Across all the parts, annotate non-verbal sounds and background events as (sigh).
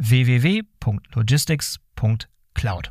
www.logistics.cloud.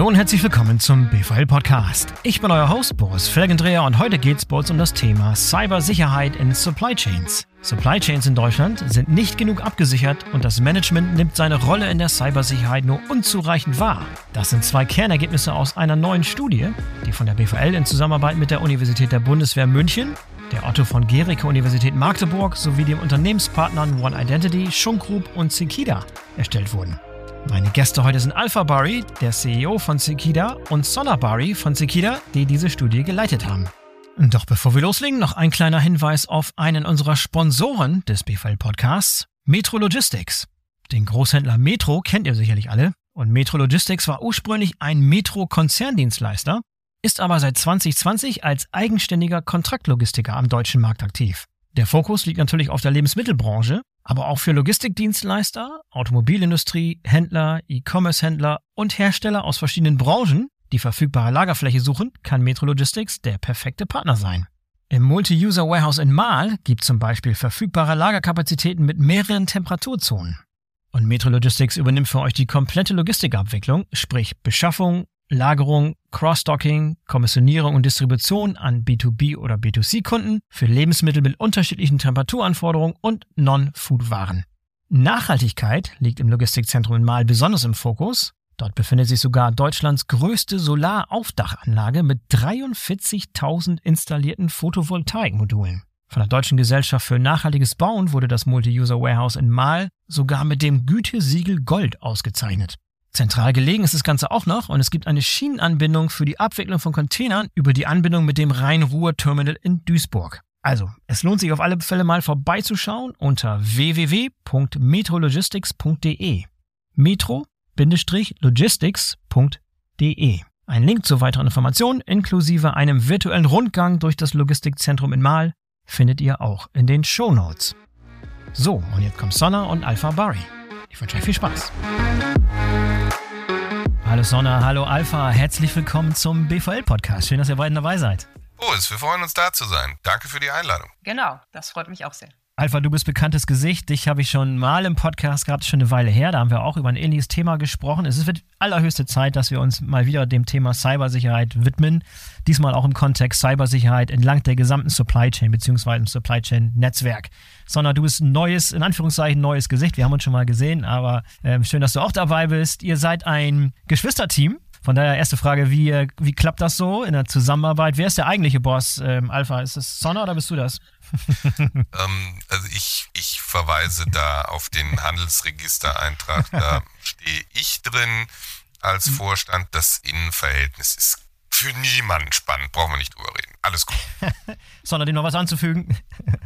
Hallo und herzlich willkommen zum BVL Podcast. Ich bin euer Host Boris Felgendreher und heute geht es bei uns um das Thema Cybersicherheit in Supply Chains. Supply Chains in Deutschland sind nicht genug abgesichert und das Management nimmt seine Rolle in der Cybersicherheit nur unzureichend wahr. Das sind zwei Kernergebnisse aus einer neuen Studie, die von der BVL in Zusammenarbeit mit der Universität der Bundeswehr München, der Otto von Gericke Universität Magdeburg sowie den Unternehmenspartnern One Identity, Schunk Group und Cicida erstellt wurden. Meine Gäste heute sind Alpha Bari, der CEO von Cicida, und Sonna Bari von Cicida, die diese Studie geleitet haben. Doch bevor wir loslegen, noch ein kleiner Hinweis auf einen unserer Sponsoren des BVL Podcasts, Metro Logistics. Den Großhändler Metro kennt ihr sicherlich alle. Und Metro Logistics war ursprünglich ein Metro-Konzerndienstleister, ist aber seit 2020 als eigenständiger Kontraktlogistiker am deutschen Markt aktiv. Der Fokus liegt natürlich auf der Lebensmittelbranche, aber auch für Logistikdienstleister, Automobilindustrie, Händler, E-Commerce-Händler und Hersteller aus verschiedenen Branchen die verfügbare Lagerfläche suchen, kann Metro Logistics der perfekte Partner sein. Im Multi-User Warehouse in Mahl gibt zum Beispiel verfügbare Lagerkapazitäten mit mehreren Temperaturzonen. Und Metro Logistics übernimmt für euch die komplette Logistikabwicklung, sprich Beschaffung, Lagerung, Cross-Docking, Kommissionierung und Distribution an B2B oder B2C-Kunden für Lebensmittel mit unterschiedlichen Temperaturanforderungen und Non-Food-Waren. Nachhaltigkeit liegt im Logistikzentrum in Mahl besonders im Fokus Dort befindet sich sogar Deutschlands größte Solaraufdachanlage mit 43.000 installierten Photovoltaikmodulen. Von der Deutschen Gesellschaft für nachhaltiges Bauen wurde das Multi-User Warehouse in Mahl sogar mit dem Gütesiegel Gold ausgezeichnet. Zentral gelegen ist das Ganze auch noch und es gibt eine Schienenanbindung für die Abwicklung von Containern über die Anbindung mit dem Rhein-Ruhr-Terminal in Duisburg. Also, es lohnt sich auf alle Fälle mal vorbeizuschauen unter www.metrologistics.de. Metro logistics.de. Ein Link zu weiteren Informationen inklusive einem virtuellen Rundgang durch das Logistikzentrum in Mahl findet ihr auch in den Show Notes. So, und jetzt kommt Sonna und Alpha Bari. Ich wünsche euch viel Spaß. Hallo Sonna, hallo Alpha, herzlich willkommen zum BVL-Podcast. Schön, dass ihr beiden dabei seid. Oh, wir freuen uns da zu sein. Danke für die Einladung. Genau, das freut mich auch sehr. Alpha, du bist bekanntes Gesicht. Dich habe ich schon mal im Podcast gehabt, schon eine Weile her. Da haben wir auch über ein ähnliches Thema gesprochen. Es wird allerhöchste Zeit, dass wir uns mal wieder dem Thema Cybersicherheit widmen. Diesmal auch im Kontext Cybersicherheit entlang der gesamten Supply Chain bzw. Supply Chain Netzwerk. Sondern du bist ein neues, in Anführungszeichen, neues Gesicht. Wir haben uns schon mal gesehen, aber äh, schön, dass du auch dabei bist. Ihr seid ein Geschwisterteam. Von daher erste Frage, wie, äh, wie klappt das so in der Zusammenarbeit? Wer ist der eigentliche Boss, ähm, Alpha? Ist es Sonna oder bist du das? (laughs) ähm, also ich, ich verweise da auf den Handelsregistereintrag, da stehe ich drin. als mhm. Vorstand. Das Innenverhältnis ist für niemanden spannend, brauchen wir nicht drüber reden. Alles gut. (laughs) Sondern dem noch was anzufügen?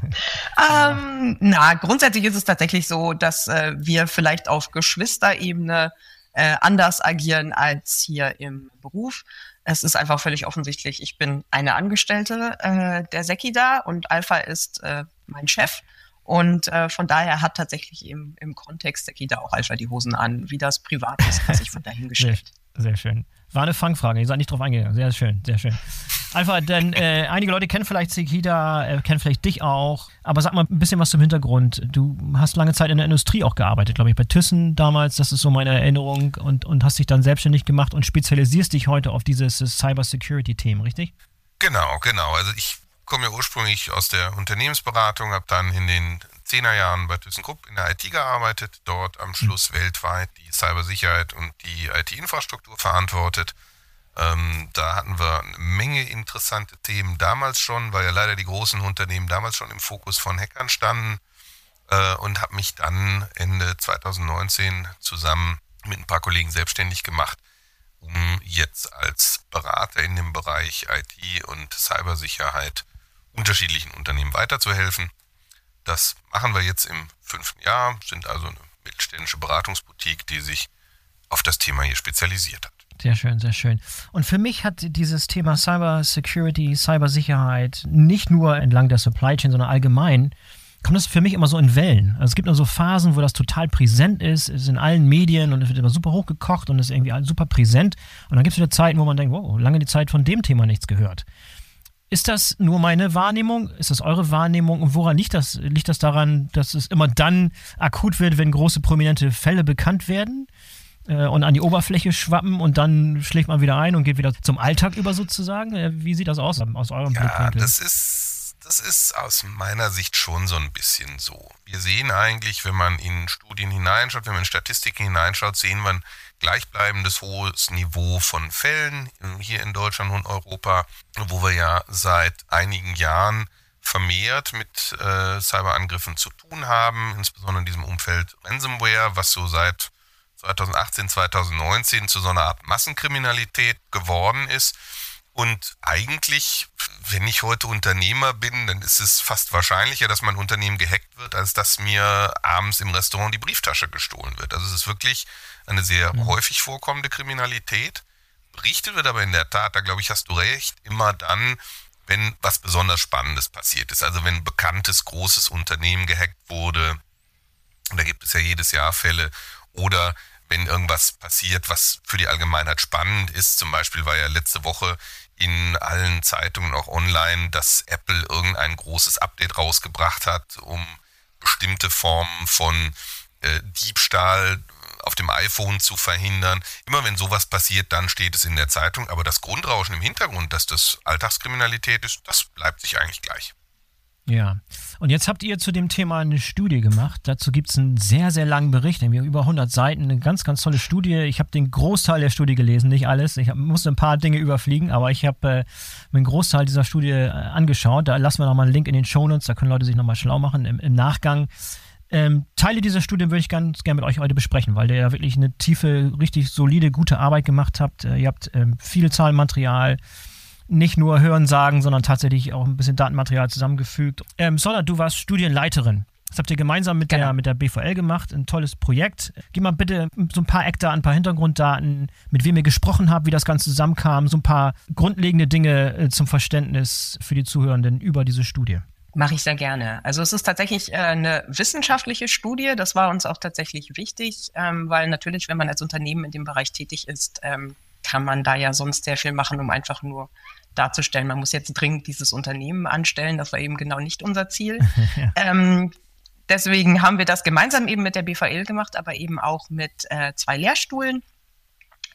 (laughs) ähm, na, grundsätzlich ist es tatsächlich so, dass äh, wir vielleicht auf Geschwisterebene äh, anders agieren als hier im Beruf. Es ist einfach völlig offensichtlich, ich bin eine Angestellte äh, der Seki da und Alpha ist äh, mein Chef. Und äh, von daher hat tatsächlich im, im Kontext Seki da auch Alpha die Hosen an. Wie das privat ist, was ich von dahingestellt. (laughs) Sehr, schön. War eine Fangfrage, ihr seid nicht drauf eingegangen. Sehr schön, sehr schön. Alpha, denn äh, einige Leute kennen vielleicht Sekida, äh, kennen vielleicht dich auch, aber sag mal ein bisschen was zum Hintergrund. Du hast lange Zeit in der Industrie auch gearbeitet, glaube ich, bei Thyssen damals, das ist so meine Erinnerung, und, und hast dich dann selbstständig gemacht und spezialisierst dich heute auf dieses Cyber-Security-Themen, richtig? Genau, genau. Also ich komme ja ursprünglich aus der Unternehmensberatung, habe dann in den Zehnerjahren bei ThyssenKrupp in der IT gearbeitet, dort am Schluss weltweit die Cybersicherheit und die IT-Infrastruktur verantwortet. Ähm, da hatten wir eine Menge interessante Themen damals schon, weil ja leider die großen Unternehmen damals schon im Fokus von Hackern standen äh, und habe mich dann Ende 2019 zusammen mit ein paar Kollegen selbstständig gemacht, um jetzt als Berater in dem Bereich IT und Cybersicherheit unterschiedlichen Unternehmen weiterzuhelfen. Das machen wir jetzt im fünften Jahr, sind also eine mittelständische Beratungsboutique, die sich auf das Thema hier spezialisiert hat. Sehr schön, sehr schön. Und für mich hat dieses Thema Cyber Security, Cybersicherheit nicht nur entlang der Supply Chain, sondern allgemein kommt das für mich immer so in Wellen. Also es gibt nur so Phasen, wo das total präsent ist, ist in allen Medien und es wird immer super hochgekocht und ist irgendwie super präsent. Und dann gibt es wieder Zeiten, wo man denkt, wow, lange die Zeit von dem Thema nichts gehört. Ist das nur meine Wahrnehmung? Ist das eure Wahrnehmung? Und woran liegt das? Liegt das daran, dass es immer dann akut wird, wenn große prominente Fälle bekannt werden äh, und an die Oberfläche schwappen und dann schlägt man wieder ein und geht wieder zum Alltag über sozusagen? Äh, wie sieht das aus aus eurem ja, Blickwinkel? Das ist, das ist aus meiner Sicht schon so ein bisschen so. Wir sehen eigentlich, wenn man in Studien hineinschaut, wenn man in Statistiken hineinschaut, sehen wir gleichbleibendes hohes Niveau von Fällen hier in Deutschland und Europa, wo wir ja seit einigen Jahren vermehrt mit äh, Cyberangriffen zu tun haben, insbesondere in diesem Umfeld Ransomware, was so seit 2018, 2019 zu so einer Art Massenkriminalität geworden ist. Und eigentlich, wenn ich heute Unternehmer bin, dann ist es fast wahrscheinlicher, dass mein Unternehmen gehackt wird, als dass mir abends im Restaurant die Brieftasche gestohlen wird. Also es ist wirklich eine sehr mhm. häufig vorkommende Kriminalität. Berichtet wird aber in der Tat, da glaube ich, hast du recht, immer dann, wenn was besonders Spannendes passiert ist. Also wenn ein bekanntes, großes Unternehmen gehackt wurde, und da gibt es ja jedes Jahr Fälle, oder wenn irgendwas passiert, was für die Allgemeinheit spannend ist. Zum Beispiel war ja letzte Woche in allen Zeitungen auch online, dass Apple irgendein großes Update rausgebracht hat, um bestimmte Formen von äh, Diebstahl auf dem iPhone zu verhindern. Immer wenn sowas passiert, dann steht es in der Zeitung. Aber das Grundrauschen im Hintergrund, dass das Alltagskriminalität ist, das bleibt sich eigentlich gleich. Ja, und jetzt habt ihr zu dem Thema eine Studie gemacht. Dazu gibt es einen sehr, sehr langen Bericht, nämlich über 100 Seiten, eine ganz, ganz tolle Studie. Ich habe den Großteil der Studie gelesen, nicht alles. Ich hab, musste ein paar Dinge überfliegen, aber ich habe äh, mir einen Großteil dieser Studie äh, angeschaut. Da lassen wir nochmal einen Link in den Show Notes, da können Leute sich nochmal schlau machen im, im Nachgang. Ähm, Teile dieser Studie würde ich ganz gerne mit euch heute besprechen, weil ihr ja wirklich eine tiefe, richtig solide, gute Arbeit gemacht habt. Äh, ihr habt ähm, viel Zahlenmaterial, nicht nur Hören sagen, sondern tatsächlich auch ein bisschen Datenmaterial zusammengefügt. Ähm, Sola, du warst Studienleiterin. Das habt ihr gemeinsam mit, genau. der, mit der BVL gemacht, ein tolles Projekt. Gib mal bitte so ein paar Eckdaten, ein paar Hintergrunddaten, mit wem ihr gesprochen habt, wie das Ganze zusammenkam, so ein paar grundlegende Dinge äh, zum Verständnis für die Zuhörenden über diese Studie. Mache ich sehr gerne. Also es ist tatsächlich äh, eine wissenschaftliche Studie. Das war uns auch tatsächlich wichtig, ähm, weil natürlich, wenn man als Unternehmen in dem Bereich tätig ist, ähm, kann man da ja sonst sehr viel machen, um einfach nur darzustellen, man muss jetzt dringend dieses Unternehmen anstellen. Das war eben genau nicht unser Ziel. (laughs) ja. ähm, deswegen haben wir das gemeinsam eben mit der BVL gemacht, aber eben auch mit äh, zwei Lehrstuhlen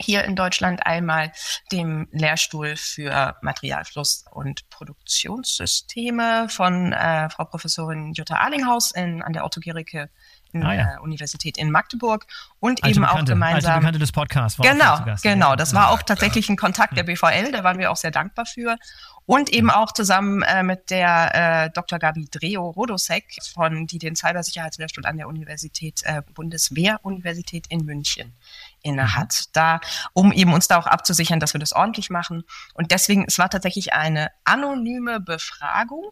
hier in Deutschland einmal dem Lehrstuhl für Materialfluss und Produktionssysteme von äh, Frau Professorin Jutta Arlinghaus in, an der Otto Gericke ah, ja. der Universität in Magdeburg und alte eben Bekannte, auch gemeinsam. Alte Bekannte des Podcasts. War genau, genau. Das war auch tatsächlich ein Kontakt der BVL, da waren wir auch sehr dankbar für. Und eben auch zusammen äh, mit der äh, Dr. Gabi Dreo-Rodosek, von die den Cybersicherheitslehrstuhl an der Universität, äh, Bundeswehr-Universität in München innehat. Mhm. Da, um eben uns da auch abzusichern, dass wir das ordentlich machen. Und deswegen, es war tatsächlich eine anonyme Befragung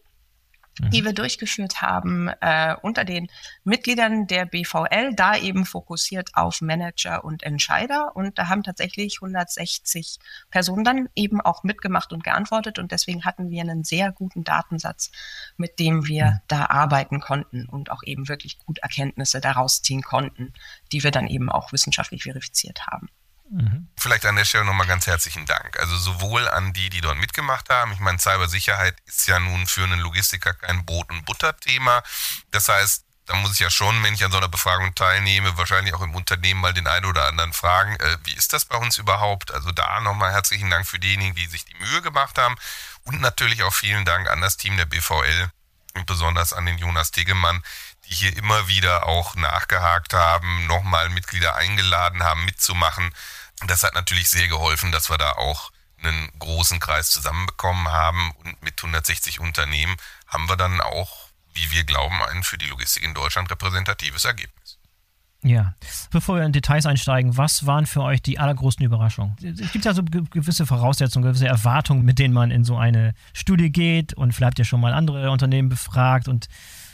die mhm. wir durchgeführt haben äh, unter den Mitgliedern der BVL, da eben fokussiert auf Manager und Entscheider. Und da haben tatsächlich 160 Personen dann eben auch mitgemacht und geantwortet. Und deswegen hatten wir einen sehr guten Datensatz, mit dem wir mhm. da arbeiten konnten und auch eben wirklich gut Erkenntnisse daraus ziehen konnten, die wir dann eben auch wissenschaftlich verifiziert haben. Mhm. Vielleicht an der Stelle nochmal ganz herzlichen Dank. Also sowohl an die, die dort mitgemacht haben. Ich meine, Cybersicherheit ist ja nun für einen Logistiker kein Brot- und Butter-Thema. Das heißt, da muss ich ja schon, wenn ich an so einer Befragung teilnehme, wahrscheinlich auch im Unternehmen mal den einen oder anderen fragen, äh, wie ist das bei uns überhaupt? Also da nochmal herzlichen Dank für diejenigen, die sich die Mühe gemacht haben. Und natürlich auch vielen Dank an das Team der BVL und besonders an den Jonas Tegemann, die hier immer wieder auch nachgehakt haben, nochmal Mitglieder eingeladen haben, mitzumachen. Das hat natürlich sehr geholfen, dass wir da auch einen großen Kreis zusammenbekommen haben und mit 160 Unternehmen haben wir dann auch, wie wir glauben, ein für die Logistik in Deutschland repräsentatives Ergebnis. Ja, bevor wir in Details einsteigen, was waren für euch die allergrößten Überraschungen? Es gibt ja so gewisse Voraussetzungen, gewisse Erwartungen, mit denen man in so eine Studie geht und vielleicht habt ihr schon mal andere Unternehmen befragt und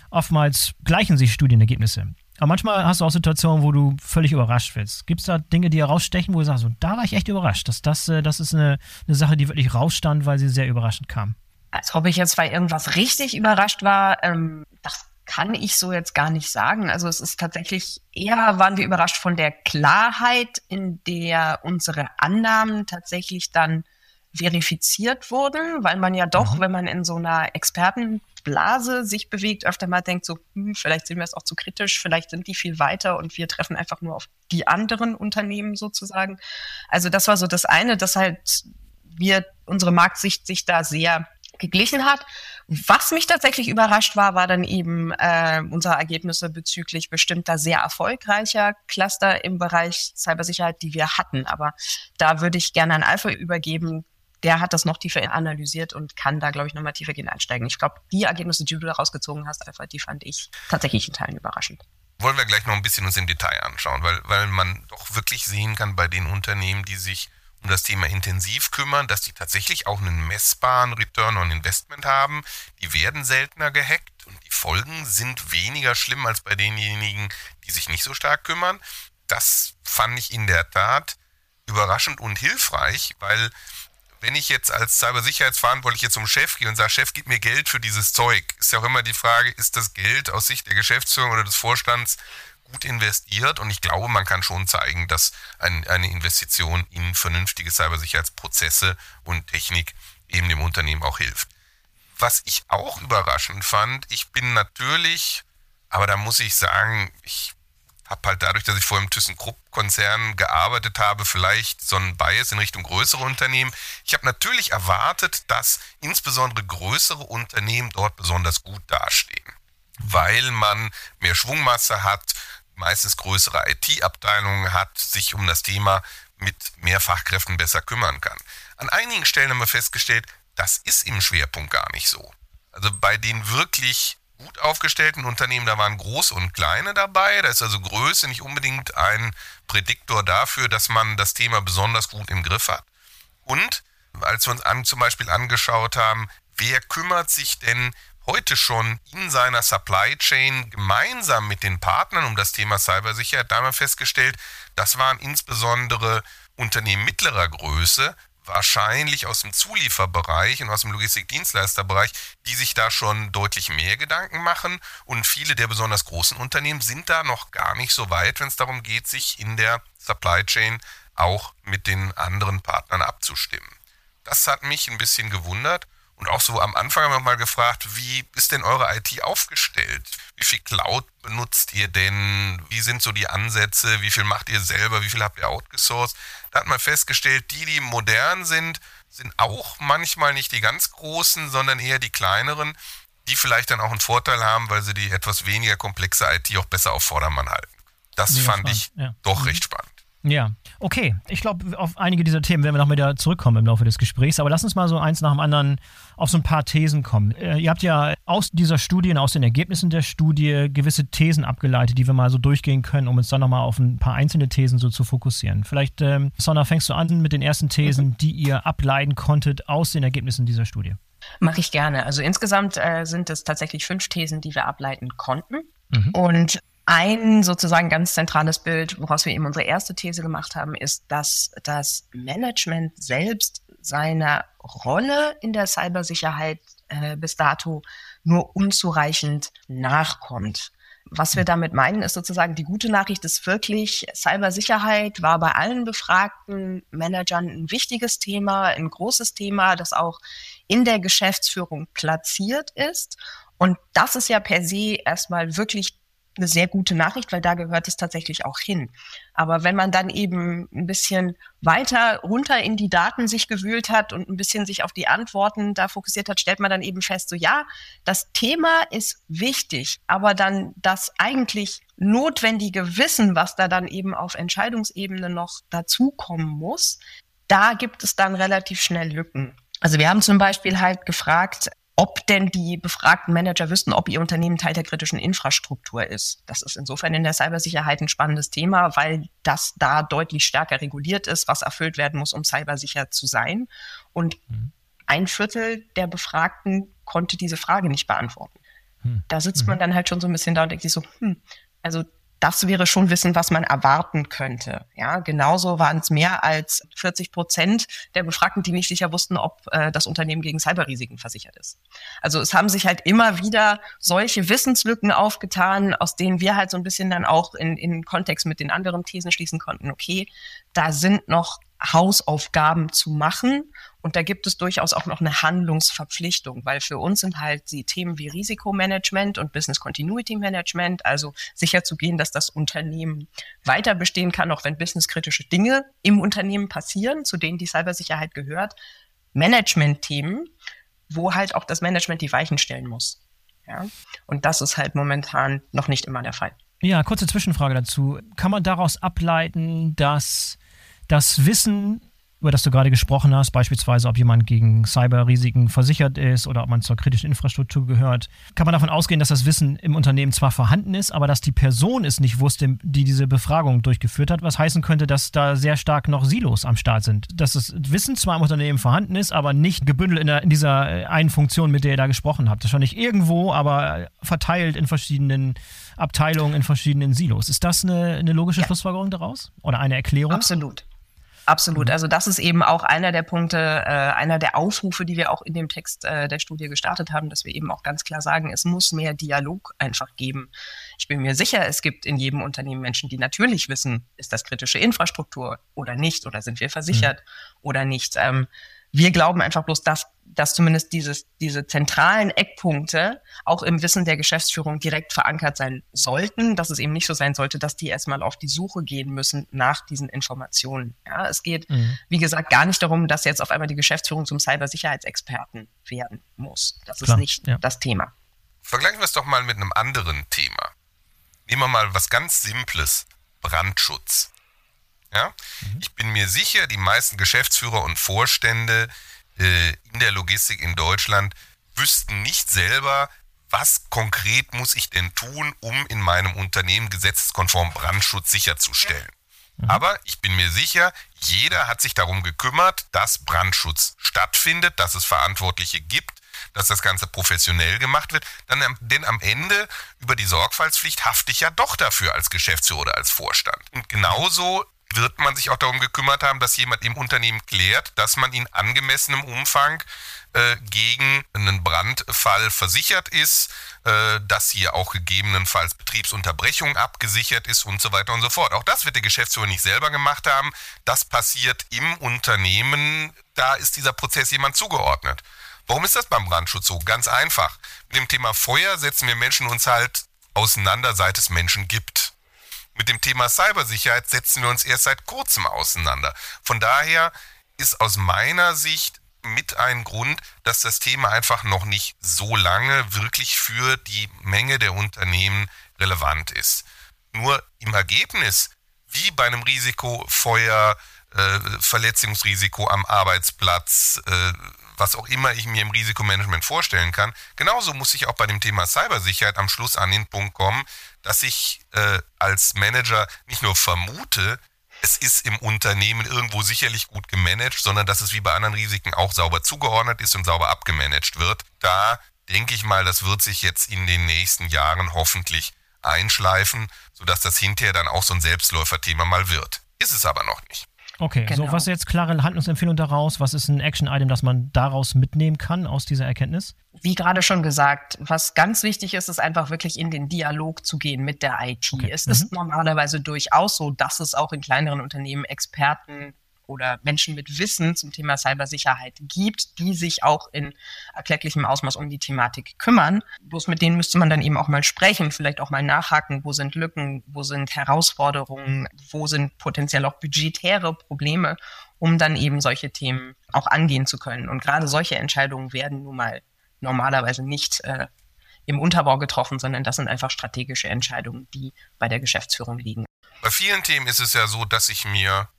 oftmals gleichen sich Studienergebnisse. Aber manchmal hast du auch Situationen, wo du völlig überrascht wirst. Gibt es da Dinge, die herausstechen, wo du sagst, so, da war ich echt überrascht. dass das, äh, das ist eine, eine Sache, die wirklich rausstand, weil sie sehr überraschend kam. Als ob ich jetzt bei irgendwas richtig überrascht war, ähm, das kann ich so jetzt gar nicht sagen. Also es ist tatsächlich eher waren wir überrascht von der Klarheit, in der unsere Annahmen tatsächlich dann verifiziert wurden, weil man ja doch, mhm. wenn man in so einer Expertenblase sich bewegt, öfter mal denkt, so, hm, vielleicht sehen wir es auch zu kritisch, vielleicht sind die viel weiter und wir treffen einfach nur auf die anderen Unternehmen sozusagen. Also das war so das eine, dass halt wir, unsere Marktsicht sich da sehr geglichen hat. Was mich tatsächlich überrascht war, war dann eben äh, unsere Ergebnisse bezüglich bestimmter sehr erfolgreicher Cluster im Bereich Cybersicherheit, die wir hatten. Aber da würde ich gerne an Alpha übergeben, der hat das noch tiefer analysiert und kann da, glaube ich, nochmal tiefer gehen einsteigen. Ich glaube, die Ergebnisse, die du da rausgezogen hast, Alpha, die fand ich tatsächlich in Teilen überraschend. Wollen wir gleich noch ein bisschen uns im Detail anschauen, weil, weil man doch wirklich sehen kann bei den Unternehmen, die sich um das Thema intensiv kümmern, dass die tatsächlich auch einen messbaren Return on Investment haben. Die werden seltener gehackt und die Folgen sind weniger schlimm als bei denjenigen, die sich nicht so stark kümmern. Das fand ich in der Tat überraschend und hilfreich, weil wenn ich jetzt als Cybersicherheitsverantwortlicher zum Chef gehe und sage, Chef, gib mir Geld für dieses Zeug, ist ja auch immer die Frage, ist das Geld aus Sicht der Geschäftsführung oder des Vorstands gut investiert? Und ich glaube, man kann schon zeigen, dass ein, eine Investition in vernünftige Cybersicherheitsprozesse und Technik eben dem Unternehmen auch hilft. Was ich auch überraschend fand, ich bin natürlich, aber da muss ich sagen, ich habe halt dadurch, dass ich vorher im ThyssenKrupp-Konzern gearbeitet habe, vielleicht so einen Bias in Richtung größere Unternehmen. Ich habe natürlich erwartet, dass insbesondere größere Unternehmen dort besonders gut dastehen, weil man mehr Schwungmasse hat, meistens größere IT-Abteilungen hat, sich um das Thema mit mehr Fachkräften besser kümmern kann. An einigen Stellen haben wir festgestellt, das ist im Schwerpunkt gar nicht so. Also bei den wirklich gut aufgestellten Unternehmen, da waren große und kleine dabei. Da ist also Größe nicht unbedingt ein Prädiktor dafür, dass man das Thema besonders gut im Griff hat. Und als wir uns an, zum Beispiel angeschaut haben, wer kümmert sich denn heute schon in seiner Supply Chain gemeinsam mit den Partnern um das Thema Cybersicherheit, da haben wir festgestellt, das waren insbesondere Unternehmen mittlerer Größe, wahrscheinlich aus dem Zulieferbereich und aus dem Logistikdienstleisterbereich, die sich da schon deutlich mehr Gedanken machen. Und viele der besonders großen Unternehmen sind da noch gar nicht so weit, wenn es darum geht, sich in der Supply Chain auch mit den anderen Partnern abzustimmen. Das hat mich ein bisschen gewundert. Und auch so am Anfang haben wir mal gefragt, wie ist denn eure IT aufgestellt? Wie viel Cloud benutzt ihr denn? Wie sind so die Ansätze? Wie viel macht ihr selber? Wie viel habt ihr outgesourced? Da hat man festgestellt, die, die modern sind, sind auch manchmal nicht die ganz großen, sondern eher die kleineren. die vielleicht dann auch einen Vorteil haben, weil sie die etwas weniger komplexe IT auch besser auf Vordermann halten. Das Mega fand spannend. ich ja. doch mhm. recht spannend. Ja, okay. Ich glaube, auf einige dieser Themen werden wir noch wieder zurückkommen im Laufe des Gesprächs. Aber lass uns mal so eins nach dem anderen auf so ein paar Thesen kommen. Äh, ihr habt ja aus dieser Studie und aus den Ergebnissen der Studie gewisse Thesen abgeleitet, die wir mal so durchgehen können, um uns dann nochmal auf ein paar einzelne Thesen so zu fokussieren. Vielleicht, ähm, Sonna, fängst du an mit den ersten Thesen, mhm. die ihr ableiten konntet aus den Ergebnissen dieser Studie. Mache ich gerne. Also insgesamt äh, sind es tatsächlich fünf Thesen, die wir ableiten konnten. Mhm. Und ein sozusagen ganz zentrales Bild, woraus wir eben unsere erste These gemacht haben, ist, dass das Management selbst seiner Rolle in der Cybersicherheit äh, bis dato nur unzureichend nachkommt. Was wir damit meinen, ist sozusagen die gute Nachricht ist wirklich, Cybersicherheit war bei allen befragten Managern ein wichtiges Thema, ein großes Thema, das auch in der Geschäftsführung platziert ist. Und das ist ja per se erstmal wirklich eine sehr gute Nachricht, weil da gehört es tatsächlich auch hin. Aber wenn man dann eben ein bisschen weiter runter in die Daten sich gewühlt hat und ein bisschen sich auf die Antworten da fokussiert hat, stellt man dann eben fest, so ja, das Thema ist wichtig, aber dann das eigentlich notwendige Wissen, was da dann eben auf Entscheidungsebene noch dazukommen muss, da gibt es dann relativ schnell Lücken. Also wir haben zum Beispiel halt gefragt, ob denn die befragten Manager wüssten, ob ihr Unternehmen Teil der kritischen Infrastruktur ist. Das ist insofern in der Cybersicherheit ein spannendes Thema, weil das da deutlich stärker reguliert ist, was erfüllt werden muss, um cybersicher zu sein. Und mhm. ein Viertel der Befragten konnte diese Frage nicht beantworten. Mhm. Da sitzt man mhm. dann halt schon so ein bisschen da und denkt sich so, hm, also das wäre schon Wissen, was man erwarten könnte. Ja, genauso waren es mehr als 40 Prozent der Befragten, die nicht sicher wussten, ob äh, das Unternehmen gegen Cyberrisiken versichert ist. Also es haben sich halt immer wieder solche Wissenslücken aufgetan, aus denen wir halt so ein bisschen dann auch in, in Kontext mit den anderen Thesen schließen konnten, okay, da sind noch Hausaufgaben zu machen. Und da gibt es durchaus auch noch eine Handlungsverpflichtung, weil für uns sind halt die Themen wie Risikomanagement und Business Continuity Management, also sicherzugehen, dass das Unternehmen weiter bestehen kann, auch wenn businesskritische Dinge im Unternehmen passieren, zu denen die Cybersicherheit gehört, Management-Themen, wo halt auch das Management die Weichen stellen muss. Ja? Und das ist halt momentan noch nicht immer der Fall. Ja, kurze Zwischenfrage dazu. Kann man daraus ableiten, dass das Wissen, über das du gerade gesprochen hast, beispielsweise ob jemand gegen Cyberrisiken versichert ist oder ob man zur kritischen Infrastruktur gehört, kann man davon ausgehen, dass das Wissen im Unternehmen zwar vorhanden ist, aber dass die Person es nicht wusste, die diese Befragung durchgeführt hat, was heißen könnte, dass da sehr stark noch Silos am Start sind. Dass das Wissen zwar im Unternehmen vorhanden ist, aber nicht gebündelt in, der, in dieser äh, einen Funktion, mit der ihr da gesprochen habt. Das ist schon nicht irgendwo, aber verteilt in verschiedenen Abteilungen, in verschiedenen Silos. Ist das eine, eine logische ja. Schlussfolgerung daraus? Oder eine Erklärung? Absolut. Absolut. Mhm. Also das ist eben auch einer der Punkte, äh, einer der Aufrufe, die wir auch in dem Text äh, der Studie gestartet haben, dass wir eben auch ganz klar sagen, es muss mehr Dialog einfach geben. Ich bin mir sicher, es gibt in jedem Unternehmen Menschen, die natürlich wissen, ist das kritische Infrastruktur oder nicht, oder sind wir versichert mhm. oder nicht. Ähm, wir glauben einfach bloß, dass, dass zumindest dieses, diese zentralen Eckpunkte auch im Wissen der Geschäftsführung direkt verankert sein sollten, dass es eben nicht so sein sollte, dass die erstmal auf die Suche gehen müssen nach diesen Informationen. Ja, es geht, mhm. wie gesagt, gar nicht darum, dass jetzt auf einmal die Geschäftsführung zum Cybersicherheitsexperten werden muss. Das Klar, ist nicht ja. das Thema. Vergleichen wir es doch mal mit einem anderen Thema. Nehmen wir mal was ganz Simples. Brandschutz. Ja? Mhm. Ich bin mir sicher, die meisten Geschäftsführer und Vorstände in der Logistik in Deutschland wüssten nicht selber, was konkret muss ich denn tun, um in meinem Unternehmen gesetzeskonform Brandschutz sicherzustellen. Mhm. Aber ich bin mir sicher, jeder hat sich darum gekümmert, dass Brandschutz stattfindet, dass es Verantwortliche gibt, dass das Ganze professionell gemacht wird. Dann, denn am Ende über die Sorgfaltspflicht hafte ich ja doch dafür als Geschäftsführer oder als Vorstand. Und genauso wird man sich auch darum gekümmert haben, dass jemand im Unternehmen klärt, dass man in angemessenem Umfang äh, gegen einen Brandfall versichert ist, äh, dass hier auch gegebenenfalls Betriebsunterbrechung abgesichert ist und so weiter und so fort. Auch das wird der Geschäftsführer nicht selber gemacht haben. Das passiert im Unternehmen. Da ist dieser Prozess jemand zugeordnet. Warum ist das beim Brandschutz so? Ganz einfach. Mit dem Thema Feuer setzen wir Menschen uns halt auseinander, seit es Menschen gibt. Mit dem Thema Cybersicherheit setzen wir uns erst seit kurzem auseinander. Von daher ist aus meiner Sicht mit ein Grund, dass das Thema einfach noch nicht so lange wirklich für die Menge der Unternehmen relevant ist. Nur im Ergebnis, wie bei einem Risiko Feuer, äh, Verletzungsrisiko am Arbeitsplatz, äh, was auch immer ich mir im Risikomanagement vorstellen kann, genauso muss ich auch bei dem Thema Cybersicherheit am Schluss an den Punkt kommen, dass ich äh, als Manager nicht nur vermute, es ist im Unternehmen irgendwo sicherlich gut gemanagt, sondern dass es wie bei anderen Risiken auch sauber zugeordnet ist und sauber abgemanagt wird. Da denke ich mal, das wird sich jetzt in den nächsten Jahren hoffentlich einschleifen, sodass das hinterher dann auch so ein Selbstläuferthema mal wird. Ist es aber noch nicht. Okay, genau. so was ist jetzt klare Handlungsempfehlung daraus? Was ist ein Action-Item, das man daraus mitnehmen kann aus dieser Erkenntnis? Wie gerade schon gesagt, was ganz wichtig ist, ist einfach wirklich in den Dialog zu gehen mit der IT. Okay. Es mhm. ist normalerweise durchaus so, dass es auch in kleineren Unternehmen Experten oder Menschen mit Wissen zum Thema Cybersicherheit gibt, die sich auch in erklecklichem Ausmaß um die Thematik kümmern. Bloß mit denen müsste man dann eben auch mal sprechen, vielleicht auch mal nachhaken, wo sind Lücken, wo sind Herausforderungen, wo sind potenziell auch budgetäre Probleme, um dann eben solche Themen auch angehen zu können. Und gerade solche Entscheidungen werden nun mal normalerweise nicht äh, im Unterbau getroffen, sondern das sind einfach strategische Entscheidungen, die bei der Geschäftsführung liegen. Bei vielen Themen ist es ja so, dass ich mir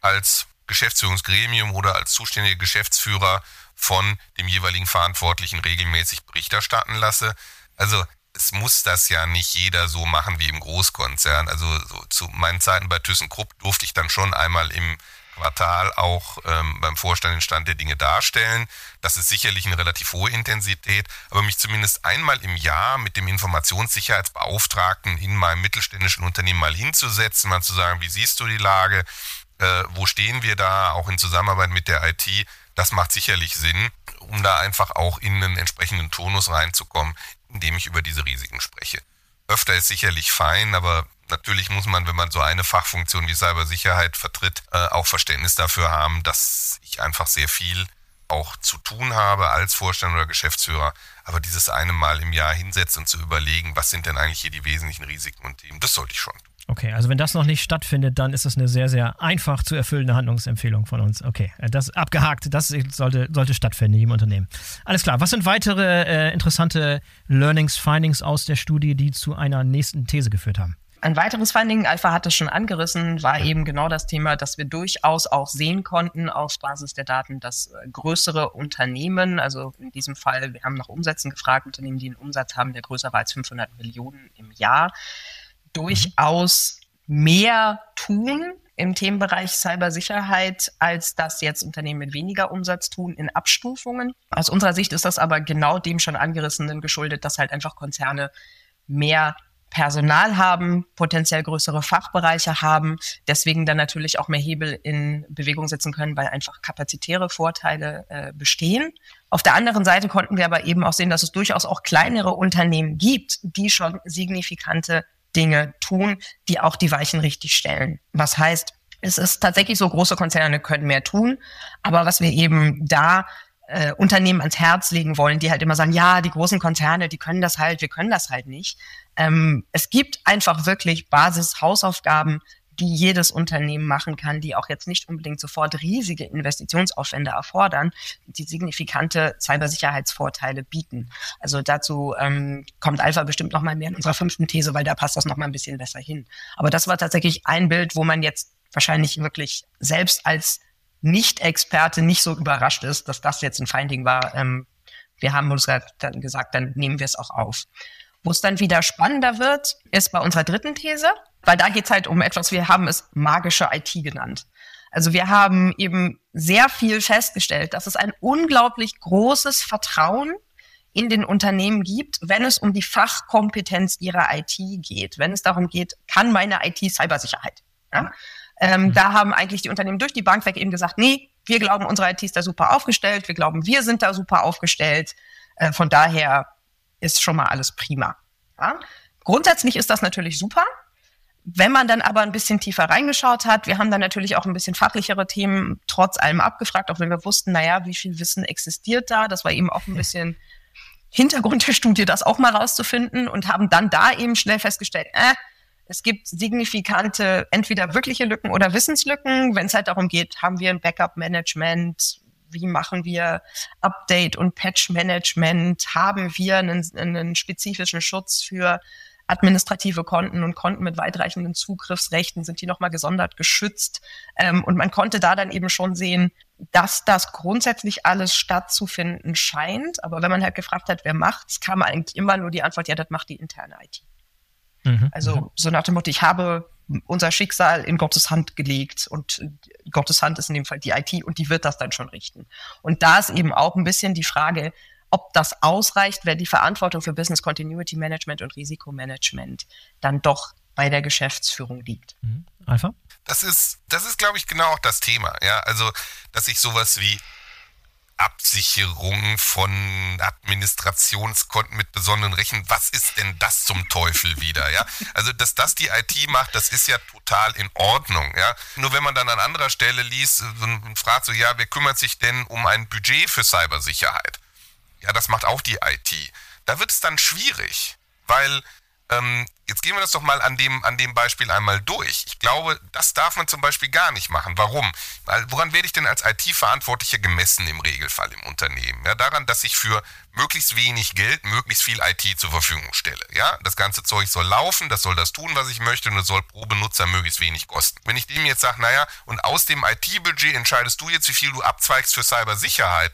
als Geschäftsführungsgremium oder als zuständiger Geschäftsführer von dem jeweiligen Verantwortlichen regelmäßig Bericht erstatten lasse. Also es muss das ja nicht jeder so machen wie im Großkonzern. Also so zu meinen Zeiten bei ThyssenKrupp durfte ich dann schon einmal im Quartal auch ähm, beim Vorstand den Stand der Dinge darstellen. Das ist sicherlich eine relativ hohe Intensität, aber mich zumindest einmal im Jahr mit dem Informationssicherheitsbeauftragten in meinem mittelständischen Unternehmen mal hinzusetzen, mal zu sagen, wie siehst du die Lage, äh, wo stehen wir da, auch in Zusammenarbeit mit der IT, das macht sicherlich Sinn, um da einfach auch in einen entsprechenden Tonus reinzukommen, indem ich über diese Risiken spreche. Öfter ist sicherlich fein, aber natürlich muss man, wenn man so eine Fachfunktion wie Cybersicherheit vertritt, äh, auch Verständnis dafür haben, dass ich einfach sehr viel auch zu tun habe als Vorstand oder Geschäftsführer. Aber dieses eine Mal im Jahr hinsetzen und zu überlegen, was sind denn eigentlich hier die wesentlichen Risiken und Themen, das sollte ich schon tun. Okay, also wenn das noch nicht stattfindet, dann ist das eine sehr, sehr einfach zu erfüllende Handlungsempfehlung von uns. Okay, äh, das abgehakt, das sollte, sollte stattfinden im Unternehmen. Alles klar, was sind weitere äh, interessante Learnings, Findings aus der Studie, die zu einer nächsten These geführt haben? Ein weiteres Finding, Alpha hat es schon angerissen, war eben genau das Thema, dass wir durchaus auch sehen konnten auf Basis der Daten, dass äh, größere Unternehmen, also in diesem Fall, wir haben nach Umsätzen gefragt, Unternehmen, die einen Umsatz haben, der größer war als 500 Millionen im Jahr, durchaus mehr tun im Themenbereich Cybersicherheit, als das jetzt Unternehmen mit weniger Umsatz tun in Abstufungen. Aus unserer Sicht ist das aber genau dem schon angerissenen geschuldet, dass halt einfach Konzerne mehr Personal haben, potenziell größere Fachbereiche haben, deswegen dann natürlich auch mehr Hebel in Bewegung setzen können, weil einfach kapazitäre Vorteile äh, bestehen. Auf der anderen Seite konnten wir aber eben auch sehen, dass es durchaus auch kleinere Unternehmen gibt, die schon signifikante Dinge tun, die auch die Weichen richtig stellen. Was heißt, es ist tatsächlich so, große Konzerne können mehr tun, aber was wir eben da äh, Unternehmen ans Herz legen wollen, die halt immer sagen, ja, die großen Konzerne, die können das halt, wir können das halt nicht. Ähm, es gibt einfach wirklich Basis-Hausaufgaben, die jedes Unternehmen machen kann, die auch jetzt nicht unbedingt sofort riesige Investitionsaufwände erfordern, die signifikante Cybersicherheitsvorteile bieten. Also dazu ähm, kommt Alpha bestimmt noch mal mehr in unserer fünften These, weil da passt das noch mal ein bisschen besser hin. Aber das war tatsächlich ein Bild, wo man jetzt wahrscheinlich wirklich selbst als Nicht-Experte nicht so überrascht ist, dass das jetzt ein Finding war. Ähm, wir haben uns dann gesagt, dann nehmen wir es auch auf. Wo es dann wieder spannender wird, ist bei unserer dritten These. Weil da geht's halt um etwas, wir haben es magische IT genannt. Also wir haben eben sehr viel festgestellt, dass es ein unglaublich großes Vertrauen in den Unternehmen gibt, wenn es um die Fachkompetenz ihrer IT geht. Wenn es darum geht, kann meine IT Cybersicherheit? Ja? Ähm, mhm. Da haben eigentlich die Unternehmen durch die Bank weg eben gesagt, nee, wir glauben, unsere IT ist da super aufgestellt, wir glauben, wir sind da super aufgestellt. Äh, von daher ist schon mal alles prima. Ja? Grundsätzlich ist das natürlich super. Wenn man dann aber ein bisschen tiefer reingeschaut hat, wir haben dann natürlich auch ein bisschen fachlichere Themen trotz allem abgefragt, auch wenn wir wussten, naja, wie viel Wissen existiert da. Das war eben auch ein bisschen Hintergrund der Studie, das auch mal rauszufinden und haben dann da eben schnell festgestellt, äh, es gibt signifikante entweder wirkliche Lücken oder Wissenslücken. Wenn es halt darum geht, haben wir ein Backup-Management, wie machen wir Update und Patch-Management, haben wir einen, einen spezifischen Schutz für administrative Konten und Konten mit weitreichenden Zugriffsrechten sind die nochmal gesondert geschützt. Ähm, und man konnte da dann eben schon sehen, dass das grundsätzlich alles stattzufinden scheint. Aber wenn man halt gefragt hat, wer macht's, kam eigentlich immer nur die Antwort, ja, das macht die interne IT. Mhm. Also mhm. so nach dem Motto, ich habe unser Schicksal in Gottes Hand gelegt und Gottes Hand ist in dem Fall die IT und die wird das dann schon richten. Und da ist eben auch ein bisschen die Frage, ob das ausreicht, wenn die Verantwortung für Business Continuity Management und Risikomanagement dann doch bei der Geschäftsführung liegt. Mhm. Alpha? Das ist, das ist, glaube ich, genau auch das Thema. Ja, also, dass ich sowas wie Absicherung von Administrationskonten mit besonderen Rechen. Was ist denn das zum Teufel wieder? Ja, also dass das die IT macht, das ist ja total in Ordnung. Ja, nur wenn man dann an anderer Stelle liest und fragt so, ja, wer kümmert sich denn um ein Budget für Cybersicherheit? Ja, das macht auch die IT. Da wird es dann schwierig, weil ähm, jetzt gehen wir das doch mal an dem, an dem Beispiel einmal durch. Ich glaube, das darf man zum Beispiel gar nicht machen. Warum? Weil, woran werde ich denn als IT-Verantwortlicher gemessen im Regelfall im Unternehmen? Ja, daran, dass ich für möglichst wenig Geld möglichst viel IT zur Verfügung stelle. Ja, das ganze Zeug soll laufen, das soll das tun, was ich möchte und es soll pro Benutzer möglichst wenig kosten. Wenn ich dem jetzt sage, naja, und aus dem IT-Budget entscheidest du jetzt, wie viel du abzweigst für Cybersicherheit,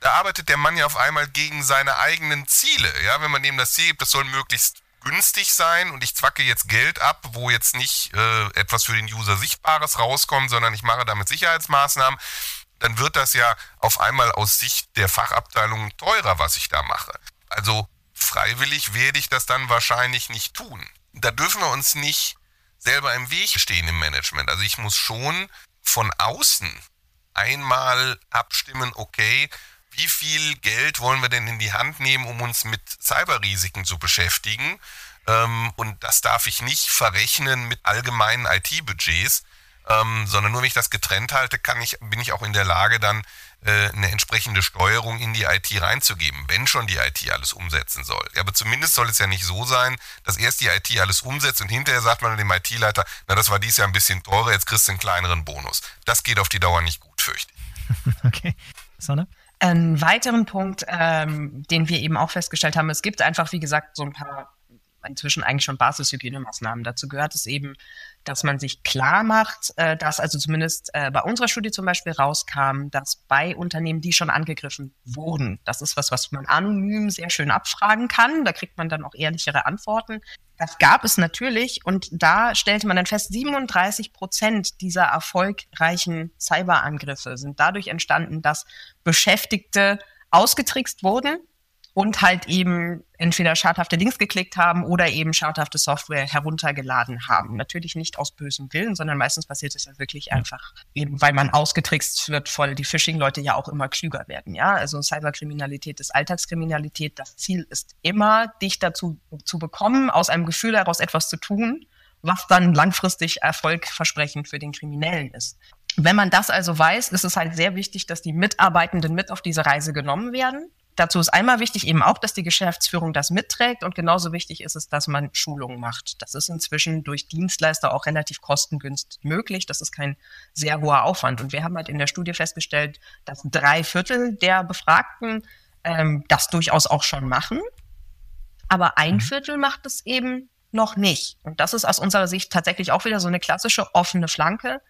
da arbeitet der Mann ja auf einmal gegen seine eigenen Ziele. Ja, wenn man dem das Ziel gibt, das soll möglichst günstig sein und ich zwacke jetzt Geld ab, wo jetzt nicht äh, etwas für den User Sichtbares rauskommt, sondern ich mache damit Sicherheitsmaßnahmen, dann wird das ja auf einmal aus Sicht der Fachabteilung teurer, was ich da mache. Also freiwillig werde ich das dann wahrscheinlich nicht tun. Da dürfen wir uns nicht selber im Weg stehen im Management. Also ich muss schon von außen einmal abstimmen, okay, wie viel Geld wollen wir denn in die Hand nehmen, um uns mit Cyberrisiken zu beschäftigen? Ähm, und das darf ich nicht verrechnen mit allgemeinen IT-Budgets, ähm, sondern nur wenn ich das getrennt halte, kann ich, bin ich auch in der Lage, dann äh, eine entsprechende Steuerung in die IT reinzugeben, wenn schon die IT alles umsetzen soll. Aber zumindest soll es ja nicht so sein, dass erst die IT alles umsetzt und hinterher sagt man dem IT-Leiter, na, das war dies Jahr ein bisschen teurer, jetzt kriegst du einen kleineren Bonus. Das geht auf die Dauer nicht gut, fürchte ich. (laughs) Okay. Sonne? Einen weiteren Punkt, ähm, den wir eben auch festgestellt haben, es gibt einfach, wie gesagt, so ein paar inzwischen eigentlich schon Basishygienemaßnahmen. Dazu gehört es eben, dass man sich klar macht, äh, dass also zumindest äh, bei unserer Studie zum Beispiel rauskam, dass bei Unternehmen, die schon angegriffen wurden, das ist was, was man anonym sehr schön abfragen kann, da kriegt man dann auch ehrlichere Antworten. Das gab es natürlich und da stellte man dann fest, 37 Prozent dieser erfolgreichen Cyberangriffe sind dadurch entstanden, dass Beschäftigte ausgetrickst wurden und halt eben entweder schadhafte Links geklickt haben oder eben schadhafte Software heruntergeladen haben. Natürlich nicht aus bösem Willen, sondern meistens passiert es ja wirklich einfach eben, weil man ausgetrickst wird, voll die Phishing-Leute ja auch immer klüger werden. Ja, also Cyberkriminalität ist Alltagskriminalität. Das Ziel ist immer, dich dazu zu bekommen, aus einem Gefühl heraus etwas zu tun, was dann langfristig erfolgversprechend für den Kriminellen ist. Wenn man das also weiß, ist es halt sehr wichtig, dass die Mitarbeitenden mit auf diese Reise genommen werden Dazu ist einmal wichtig eben auch, dass die Geschäftsführung das mitträgt und genauso wichtig ist es, dass man Schulungen macht. Das ist inzwischen durch Dienstleister auch relativ kostengünstig möglich. Das ist kein sehr hoher Aufwand. Und wir haben halt in der Studie festgestellt, dass drei Viertel der Befragten ähm, das durchaus auch schon machen. Aber ein mhm. Viertel macht es eben noch nicht. Und das ist aus unserer Sicht tatsächlich auch wieder so eine klassische offene Flanke.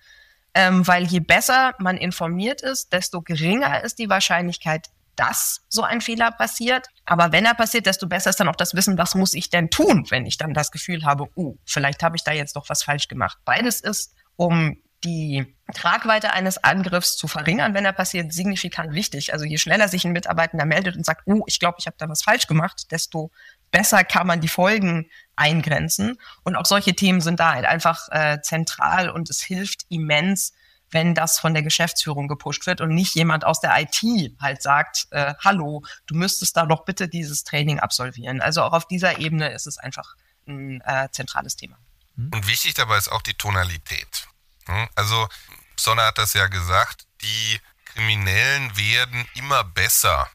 Ähm, weil je besser man informiert ist, desto geringer ist die Wahrscheinlichkeit, dass so ein Fehler passiert. Aber wenn er passiert, desto besser ist dann auch das Wissen, was muss ich denn tun, wenn ich dann das Gefühl habe, uh, vielleicht habe ich da jetzt doch was falsch gemacht. Beides ist, um die Tragweite eines Angriffs zu verringern, wenn er passiert, signifikant wichtig. Also je schneller sich ein Mitarbeitender meldet und sagt, oh, ich glaube, ich habe da was falsch gemacht, desto besser kann man die Folgen eingrenzen. Und auch solche Themen sind da halt einfach äh, zentral und es hilft immens, wenn das von der Geschäftsführung gepusht wird und nicht jemand aus der IT halt sagt, äh, hallo, du müsstest da doch bitte dieses Training absolvieren. Also auch auf dieser Ebene ist es einfach ein äh, zentrales Thema. Mhm. Und wichtig dabei ist auch die Tonalität. Hm? Also Sonne hat das ja gesagt, die Kriminellen werden immer besser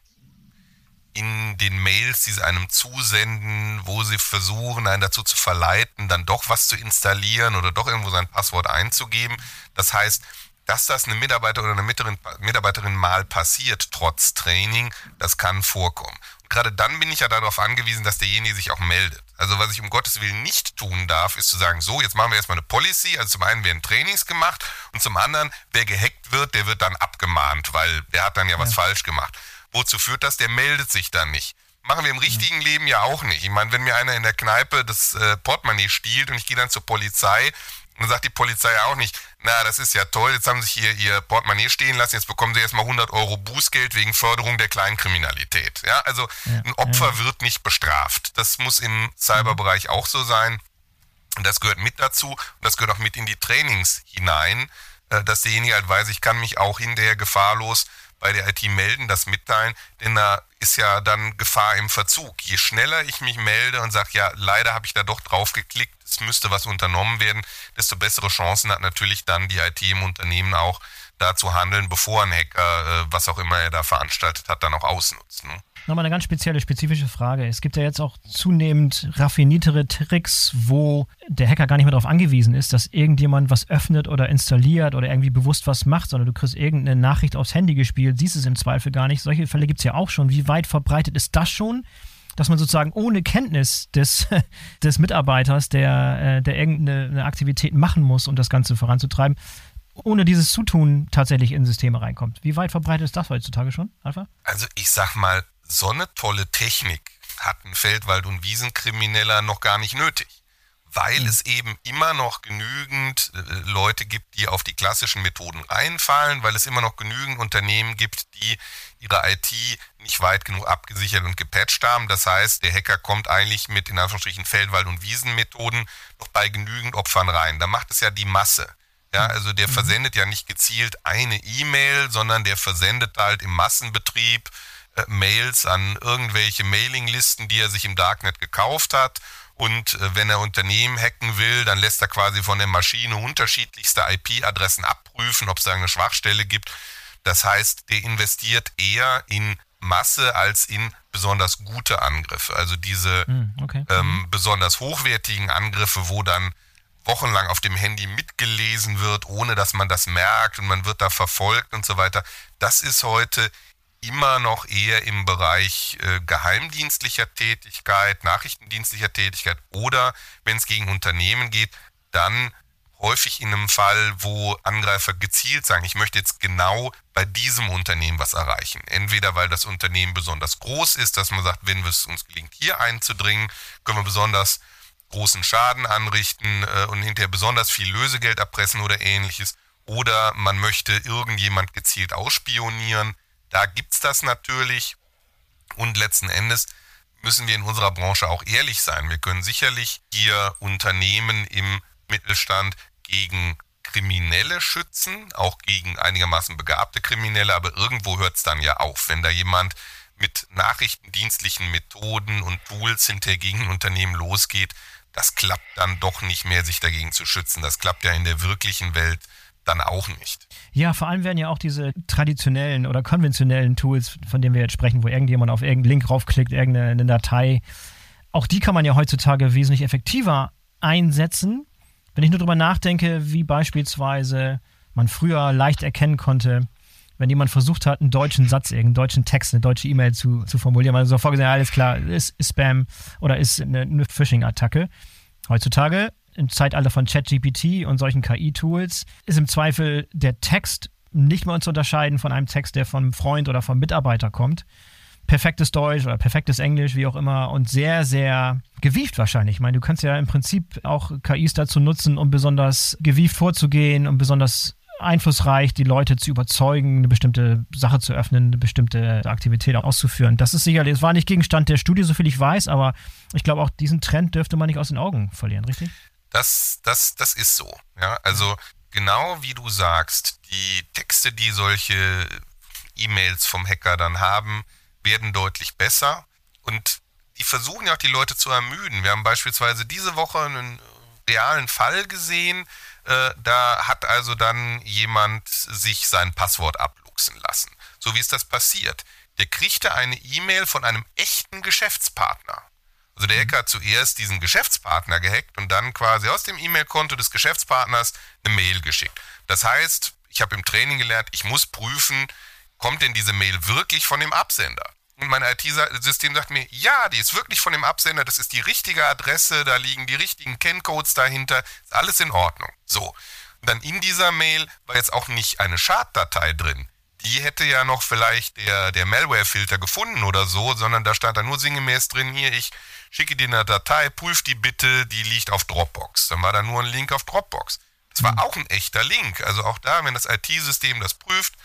in den Mails, die sie einem zusenden, wo sie versuchen, einen dazu zu verleiten, dann doch was zu installieren oder doch irgendwo sein Passwort einzugeben. Das heißt, dass das eine Mitarbeiter oder eine Mitarbeiterin mal passiert, trotz Training, das kann vorkommen. Und gerade dann bin ich ja darauf angewiesen, dass derjenige sich auch meldet. Also was ich um Gottes Willen nicht tun darf, ist zu sagen, so, jetzt machen wir erstmal eine Policy. Also zum einen werden Trainings gemacht und zum anderen, wer gehackt wird, der wird dann abgemahnt, weil der hat dann ja was ja. falsch gemacht. Wozu führt das? Der meldet sich dann nicht. Machen wir im richtigen Leben ja auch nicht. Ich meine, wenn mir einer in der Kneipe das äh, Portemonnaie stiehlt und ich gehe dann zur Polizei, dann sagt die Polizei auch nicht, na, das ist ja toll, jetzt haben sie sich hier ihr Portemonnaie stehen lassen, jetzt bekommen sie erstmal 100 Euro Bußgeld wegen Förderung der Kleinkriminalität. Ja, also ja, ein Opfer ja. wird nicht bestraft. Das muss im Cyberbereich auch so sein. Und das gehört mit dazu und das gehört auch mit in die Trainings hinein, äh, dass derjenige halt weiß, ich kann mich auch hinterher gefahrlos bei der IT melden, das mitteilen, denn da ist ja dann Gefahr im Verzug. Je schneller ich mich melde und sage, ja, leider habe ich da doch drauf geklickt, es müsste was unternommen werden, desto bessere Chancen hat natürlich dann die IT im Unternehmen auch da zu handeln, bevor ein Hacker, äh, was auch immer er da veranstaltet hat, dann auch ausnutzt. Ne? Nochmal eine ganz spezielle, spezifische Frage. Es gibt ja jetzt auch zunehmend raffiniertere Tricks, wo der Hacker gar nicht mehr darauf angewiesen ist, dass irgendjemand was öffnet oder installiert oder irgendwie bewusst was macht, sondern du kriegst irgendeine Nachricht aufs Handy gespielt, siehst es im Zweifel gar nicht. Solche Fälle gibt es ja auch schon. Wie weit verbreitet ist das schon? Dass man sozusagen ohne Kenntnis des, (laughs) des Mitarbeiters, der, äh, der irgendeine Aktivität machen muss, um das Ganze voranzutreiben, ohne dieses Zutun tatsächlich in Systeme reinkommt. Wie weit verbreitet ist das heutzutage schon, Alpha? Also ich sag mal, so eine tolle Technik hatten Feldwald- und Wiesenkrimineller noch gar nicht nötig. Weil mhm. es eben immer noch genügend äh, Leute gibt, die auf die klassischen Methoden reinfallen, weil es immer noch genügend Unternehmen gibt, die ihre IT nicht weit genug abgesichert und gepatcht haben. Das heißt, der Hacker kommt eigentlich mit in Anführungsstrichen Feldwald- und Wiesenmethoden noch bei genügend Opfern rein. Da macht es ja die Masse. Ja, mhm. also der mhm. versendet ja nicht gezielt eine E-Mail, sondern der versendet halt im Massenbetrieb äh, Mails an irgendwelche Mailinglisten, die er sich im Darknet gekauft hat. Und äh, wenn er Unternehmen hacken will, dann lässt er quasi von der Maschine unterschiedlichste IP-Adressen abprüfen, ob es da eine Schwachstelle gibt. Das heißt, der investiert eher in Masse als in besonders gute Angriffe. Also diese hm, okay. ähm, besonders hochwertigen Angriffe, wo dann wochenlang auf dem Handy mitgelesen wird, ohne dass man das merkt und man wird da verfolgt und so weiter. Das ist heute immer noch eher im Bereich äh, geheimdienstlicher Tätigkeit, nachrichtendienstlicher Tätigkeit oder wenn es gegen Unternehmen geht, dann häufig in einem Fall, wo Angreifer gezielt sagen, ich möchte jetzt genau bei diesem Unternehmen was erreichen. Entweder weil das Unternehmen besonders groß ist, dass man sagt, wenn es uns gelingt, hier einzudringen, können wir besonders großen Schaden anrichten äh, und hinterher besonders viel Lösegeld erpressen oder ähnliches. Oder man möchte irgendjemand gezielt ausspionieren. Da gibt es das natürlich. Und letzten Endes müssen wir in unserer Branche auch ehrlich sein. Wir können sicherlich hier Unternehmen im Mittelstand gegen Kriminelle schützen, auch gegen einigermaßen begabte Kriminelle, aber irgendwo hört es dann ja auf. Wenn da jemand mit nachrichtendienstlichen Methoden und Tools hinter gegen Unternehmen losgeht, das klappt dann doch nicht mehr, sich dagegen zu schützen. Das klappt ja in der wirklichen Welt dann auch nicht. Ja, vor allem werden ja auch diese traditionellen oder konventionellen Tools, von denen wir jetzt sprechen, wo irgendjemand auf irgendeinen Link raufklickt, irgendeine Datei, auch die kann man ja heutzutage wesentlich effektiver einsetzen. Wenn ich nur darüber nachdenke, wie beispielsweise man früher leicht erkennen konnte, wenn jemand versucht hat, einen deutschen Satz, einen deutschen Text, eine deutsche E-Mail zu, zu formulieren, man sofort gesagt, alles klar, ist, ist Spam oder ist eine, eine Phishing-Attacke. Heutzutage im Zeitalter von ChatGPT und solchen KI-Tools ist im Zweifel der Text nicht mehr zu unterscheiden von einem Text, der vom Freund oder vom Mitarbeiter kommt. Perfektes Deutsch oder perfektes Englisch, wie auch immer, und sehr, sehr gewieft wahrscheinlich. Ich meine, du kannst ja im Prinzip auch KIs dazu nutzen, um besonders gewieft vorzugehen, um besonders einflussreich, die Leute zu überzeugen, eine bestimmte Sache zu öffnen, eine bestimmte Aktivität auszuführen. Das ist sicherlich, es war nicht Gegenstand der Studie, soviel ich weiß, aber ich glaube auch diesen Trend dürfte man nicht aus den Augen verlieren, richtig? Das, das, das ist so. Ja, also genau wie du sagst, die Texte, die solche E-Mails vom Hacker dann haben, werden deutlich besser und die versuchen ja auch die Leute zu ermüden. Wir haben beispielsweise diese Woche einen realen Fall gesehen, äh, da hat also dann jemand sich sein Passwort abluchsen lassen. So wie ist das passiert? Der kriegte eine E-Mail von einem echten Geschäftspartner. Also der Hacker hat zuerst diesen Geschäftspartner gehackt und dann quasi aus dem E-Mail-Konto des Geschäftspartners eine Mail geschickt. Das heißt, ich habe im Training gelernt, ich muss prüfen, kommt denn diese Mail wirklich von dem Absender? Und mein IT-System sagt mir, ja, die ist wirklich von dem Absender, das ist die richtige Adresse, da liegen die richtigen Kenncodes dahinter, ist alles in Ordnung. So. Und dann in dieser Mail war jetzt auch nicht eine Schaddatei drin. Die hätte ja noch vielleicht der, der Malware-Filter gefunden oder so, sondern da stand da nur sinngemäß drin, hier, ich schicke dir eine Datei, prüf die bitte, die liegt auf Dropbox. Dann war da nur ein Link auf Dropbox. Das war mhm. auch ein echter Link. Also auch da, wenn das IT-System das prüft,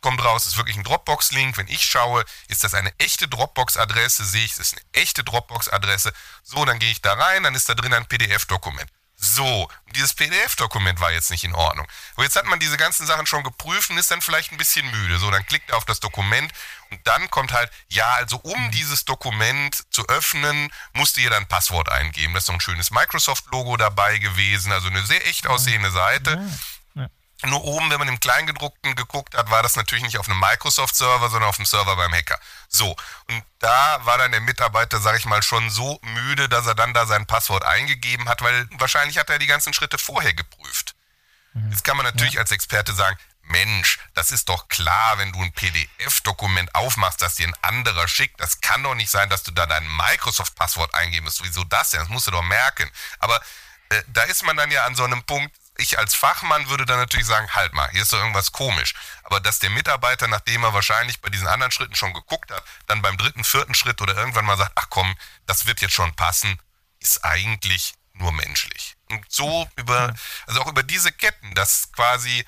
kommt raus, ist wirklich ein Dropbox-Link. Wenn ich schaue, ist das eine echte Dropbox-Adresse, sehe ich, es ist eine echte Dropbox-Adresse. So, dann gehe ich da rein, dann ist da drin ein PDF-Dokument. So, dieses PDF-Dokument war jetzt nicht in Ordnung. Aber jetzt hat man diese ganzen Sachen schon geprüft und ist dann vielleicht ein bisschen müde. So, dann klickt er auf das Dokument und dann kommt halt, ja, also um dieses Dokument zu öffnen, musste ihr dann ein Passwort eingeben. Das ist so ein schönes Microsoft-Logo dabei gewesen, also eine sehr echt aussehende Seite. Nur oben, wenn man im Kleingedruckten geguckt hat, war das natürlich nicht auf einem Microsoft-Server, sondern auf dem Server beim Hacker. So, und da war dann der Mitarbeiter, sag ich mal, schon so müde, dass er dann da sein Passwort eingegeben hat, weil wahrscheinlich hat er die ganzen Schritte vorher geprüft. Mhm. Jetzt kann man natürlich ja. als Experte sagen, Mensch, das ist doch klar, wenn du ein PDF-Dokument aufmachst, das dir ein anderer schickt. Das kann doch nicht sein, dass du da dein Microsoft-Passwort eingeben musst. Wieso das denn? Das musst du doch merken. Aber äh, da ist man dann ja an so einem Punkt, ich als Fachmann würde dann natürlich sagen, halt mal, hier ist doch irgendwas komisch. Aber dass der Mitarbeiter, nachdem er wahrscheinlich bei diesen anderen Schritten schon geguckt hat, dann beim dritten, vierten Schritt oder irgendwann mal sagt, ach komm, das wird jetzt schon passen, ist eigentlich nur menschlich. Und so über, also auch über diese Ketten, dass quasi,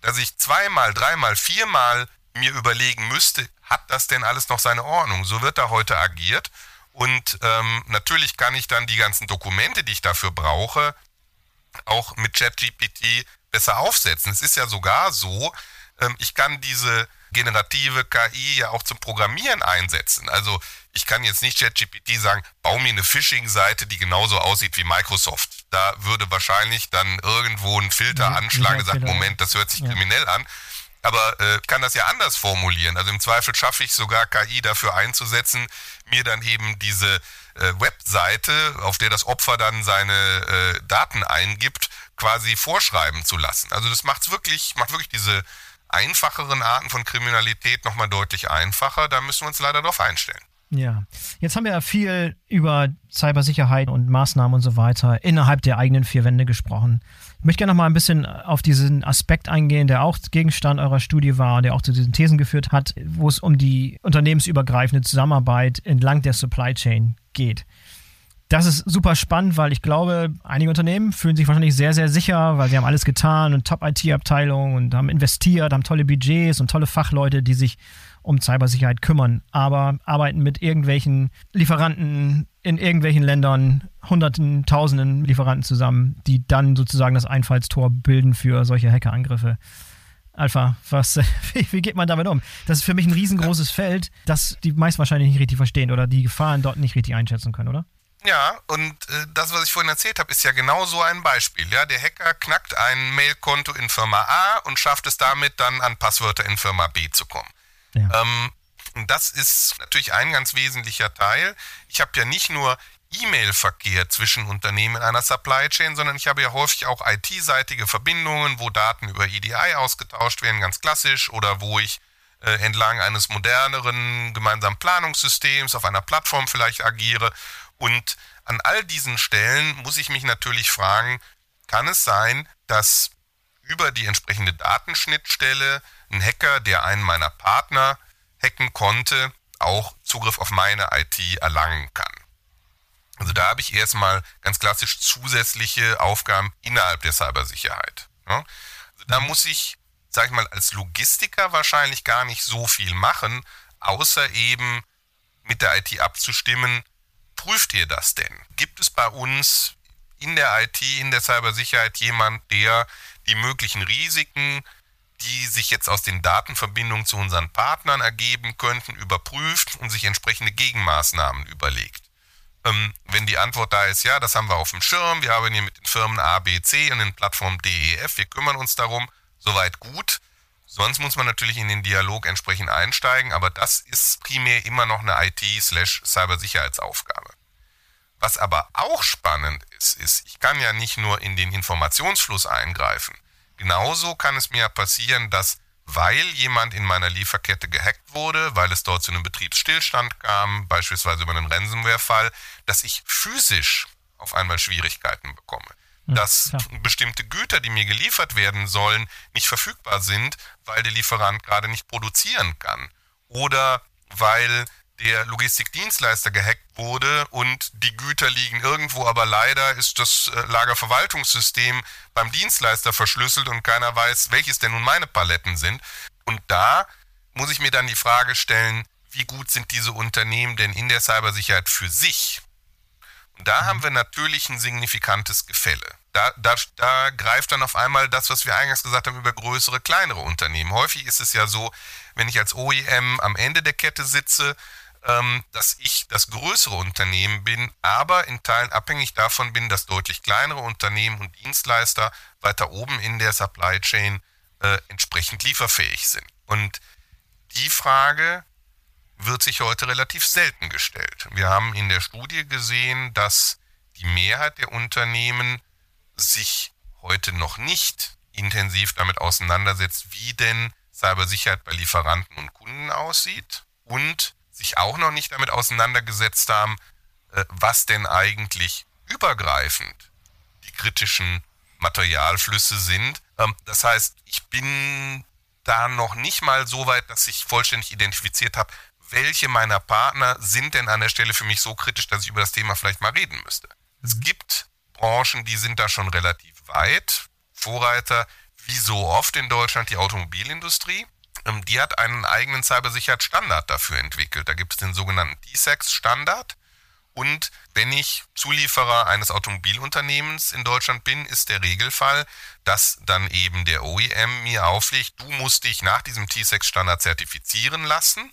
dass ich zweimal, dreimal, viermal mir überlegen müsste, hat das denn alles noch seine Ordnung? So wird da heute agiert. Und ähm, natürlich kann ich dann die ganzen Dokumente, die ich dafür brauche, auch mit ChatGPT besser aufsetzen. Es ist ja sogar so, ähm, ich kann diese generative KI ja auch zum Programmieren einsetzen. Also ich kann jetzt nicht ChatGPT sagen, bau mir eine Phishing-Seite, die genauso aussieht wie Microsoft. Da würde wahrscheinlich dann irgendwo ein Filter ja, anschlagen und sagt, Moment, das hört sich ja. kriminell an. Aber äh, kann das ja anders formulieren. Also im Zweifel schaffe ich sogar KI dafür einzusetzen, mir dann eben diese äh, Webseite, auf der das Opfer dann seine äh, Daten eingibt, quasi vorschreiben zu lassen. Also das macht's wirklich, macht wirklich diese einfacheren Arten von Kriminalität nochmal deutlich einfacher. Da müssen wir uns leider darauf einstellen. Ja, jetzt haben wir ja viel über Cybersicherheit und Maßnahmen und so weiter innerhalb der eigenen vier Wände gesprochen. Ich möchte gerne noch mal ein bisschen auf diesen Aspekt eingehen, der auch Gegenstand eurer Studie war, der auch zu diesen Thesen geführt hat, wo es um die unternehmensübergreifende Zusammenarbeit entlang der Supply Chain geht. Das ist super spannend, weil ich glaube, einige Unternehmen fühlen sich wahrscheinlich sehr, sehr sicher, weil sie haben alles getan und Top-IT-Abteilungen und haben investiert, haben tolle Budgets und tolle Fachleute, die sich um Cybersicherheit kümmern, aber arbeiten mit irgendwelchen Lieferanten in irgendwelchen Ländern, Hunderten, Tausenden Lieferanten zusammen, die dann sozusagen das Einfallstor bilden für solche Hackerangriffe. Alpha, was, (laughs) wie, geht man damit um? Das ist für mich ein riesengroßes Feld, das die meist wahrscheinlich nicht richtig verstehen oder die Gefahren dort nicht richtig einschätzen können, oder? Ja, und äh, das, was ich vorhin erzählt habe, ist ja genau so ein Beispiel. Ja, der Hacker knackt ein Mailkonto in Firma A und schafft es damit dann an Passwörter in Firma B zu kommen. Ja. Ähm, das ist natürlich ein ganz wesentlicher Teil. Ich habe ja nicht nur E-Mail-Verkehr zwischen Unternehmen in einer Supply Chain, sondern ich habe ja häufig auch IT-seitige Verbindungen, wo Daten über EDI ausgetauscht werden, ganz klassisch, oder wo ich äh, entlang eines moderneren gemeinsamen Planungssystems auf einer Plattform vielleicht agiere. Und an all diesen Stellen muss ich mich natürlich fragen, kann es sein, dass über die entsprechende Datenschnittstelle ein Hacker, der einen meiner Partner hacken konnte, auch Zugriff auf meine IT erlangen kann. Also da habe ich erstmal ganz klassisch zusätzliche Aufgaben innerhalb der Cybersicherheit. Also da muss ich, sage ich mal, als Logistiker wahrscheinlich gar nicht so viel machen, außer eben mit der IT abzustimmen, prüft ihr das denn? Gibt es bei uns in der IT, in der Cybersicherheit jemand, der die möglichen Risiken die sich jetzt aus den Datenverbindungen zu unseren Partnern ergeben könnten, überprüft und sich entsprechende Gegenmaßnahmen überlegt. Ähm, wenn die Antwort da ist, ja, das haben wir auf dem Schirm, wir haben hier mit den Firmen A, B, C und den Plattformen DEF, wir kümmern uns darum, soweit gut. Sonst muss man natürlich in den Dialog entsprechend einsteigen, aber das ist primär immer noch eine IT-Cybersicherheitsaufgabe. Was aber auch spannend ist, ist, ich kann ja nicht nur in den Informationsfluss eingreifen, genauso kann es mir passieren, dass weil jemand in meiner Lieferkette gehackt wurde, weil es dort zu einem Betriebsstillstand kam, beispielsweise über einen Ransomware-Fall, dass ich physisch auf einmal Schwierigkeiten bekomme. dass ja. bestimmte Güter, die mir geliefert werden sollen, nicht verfügbar sind, weil der Lieferant gerade nicht produzieren kann. Oder weil der Logistikdienstleister gehackt wurde und die Güter liegen irgendwo, aber leider ist das äh, Lagerverwaltungssystem beim Dienstleister verschlüsselt und keiner weiß, welches denn nun meine Paletten sind. Und da muss ich mir dann die Frage stellen, wie gut sind diese Unternehmen denn in der Cybersicherheit für sich? Da haben wir natürlich ein signifikantes Gefälle. Da, da, da greift dann auf einmal das, was wir eingangs gesagt haben über größere, kleinere Unternehmen. Häufig ist es ja so, wenn ich als OEM am Ende der Kette sitze, ähm, dass ich das größere Unternehmen bin, aber in Teilen abhängig davon bin, dass deutlich kleinere Unternehmen und Dienstleister weiter oben in der Supply Chain äh, entsprechend lieferfähig sind. Und die Frage wird sich heute relativ selten gestellt. Wir haben in der Studie gesehen, dass die Mehrheit der Unternehmen sich heute noch nicht intensiv damit auseinandersetzt, wie denn Cybersicherheit bei Lieferanten und Kunden aussieht und sich auch noch nicht damit auseinandergesetzt haben, äh, was denn eigentlich übergreifend die kritischen Materialflüsse sind. Ähm, das heißt, ich bin da noch nicht mal so weit, dass ich vollständig identifiziert habe, welche meiner Partner sind denn an der Stelle für mich so kritisch, dass ich über das Thema vielleicht mal reden müsste. Es mhm. gibt Branchen, die sind da schon relativ weit. Vorreiter, wie so oft in Deutschland, die Automobilindustrie. Ähm, die hat einen eigenen Cybersicherheitsstandard dafür entwickelt. Da gibt es den sogenannten DSEX-Standard. Und wenn ich Zulieferer eines Automobilunternehmens in Deutschland bin, ist der Regelfall, dass dann eben der OEM mir auflegt, du musst dich nach diesem T-Sex-Standard zertifizieren lassen.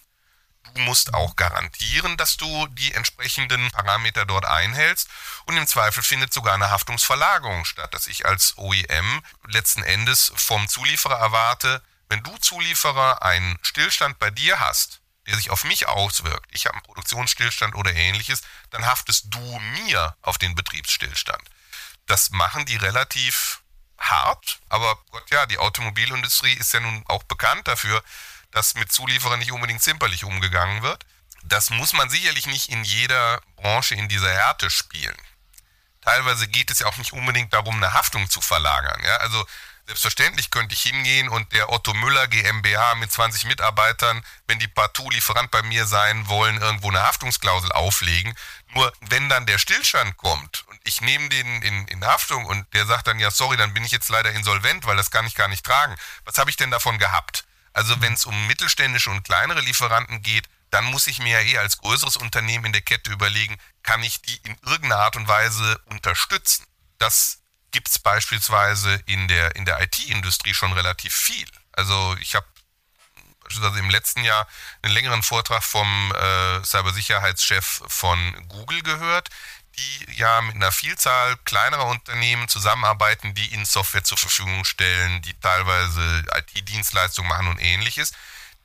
Du musst auch garantieren, dass du die entsprechenden Parameter dort einhältst. Und im Zweifel findet sogar eine Haftungsverlagerung statt, dass ich als OEM letzten Endes vom Zulieferer erwarte, wenn du Zulieferer einen Stillstand bei dir hast, der sich auf mich auswirkt, ich habe einen Produktionsstillstand oder ähnliches, dann haftest du mir auf den Betriebsstillstand. Das machen die relativ hart, aber Gott ja, die Automobilindustrie ist ja nun auch bekannt dafür, dass mit Zulieferern nicht unbedingt zimperlich umgegangen wird. Das muss man sicherlich nicht in jeder Branche in dieser Härte spielen. Teilweise geht es ja auch nicht unbedingt darum, eine Haftung zu verlagern. Ja? Also Selbstverständlich könnte ich hingehen und der Otto Müller GmbH mit 20 Mitarbeitern, wenn die partout Lieferant bei mir sein wollen, irgendwo eine Haftungsklausel auflegen. Nur wenn dann der Stillstand kommt und ich nehme den in, in Haftung und der sagt dann, ja, sorry, dann bin ich jetzt leider insolvent, weil das kann ich gar nicht tragen. Was habe ich denn davon gehabt? Also wenn es um mittelständische und kleinere Lieferanten geht, dann muss ich mir ja eh als größeres Unternehmen in der Kette überlegen, kann ich die in irgendeiner Art und Weise unterstützen? Das gibt es beispielsweise in der, in der IT-Industrie schon relativ viel. Also ich habe beispielsweise im letzten Jahr einen längeren Vortrag vom äh, Cybersicherheitschef von Google gehört, die ja mit einer Vielzahl kleinerer Unternehmen zusammenarbeiten, die ihnen Software zur Verfügung stellen, die teilweise IT-Dienstleistungen machen und ähnliches.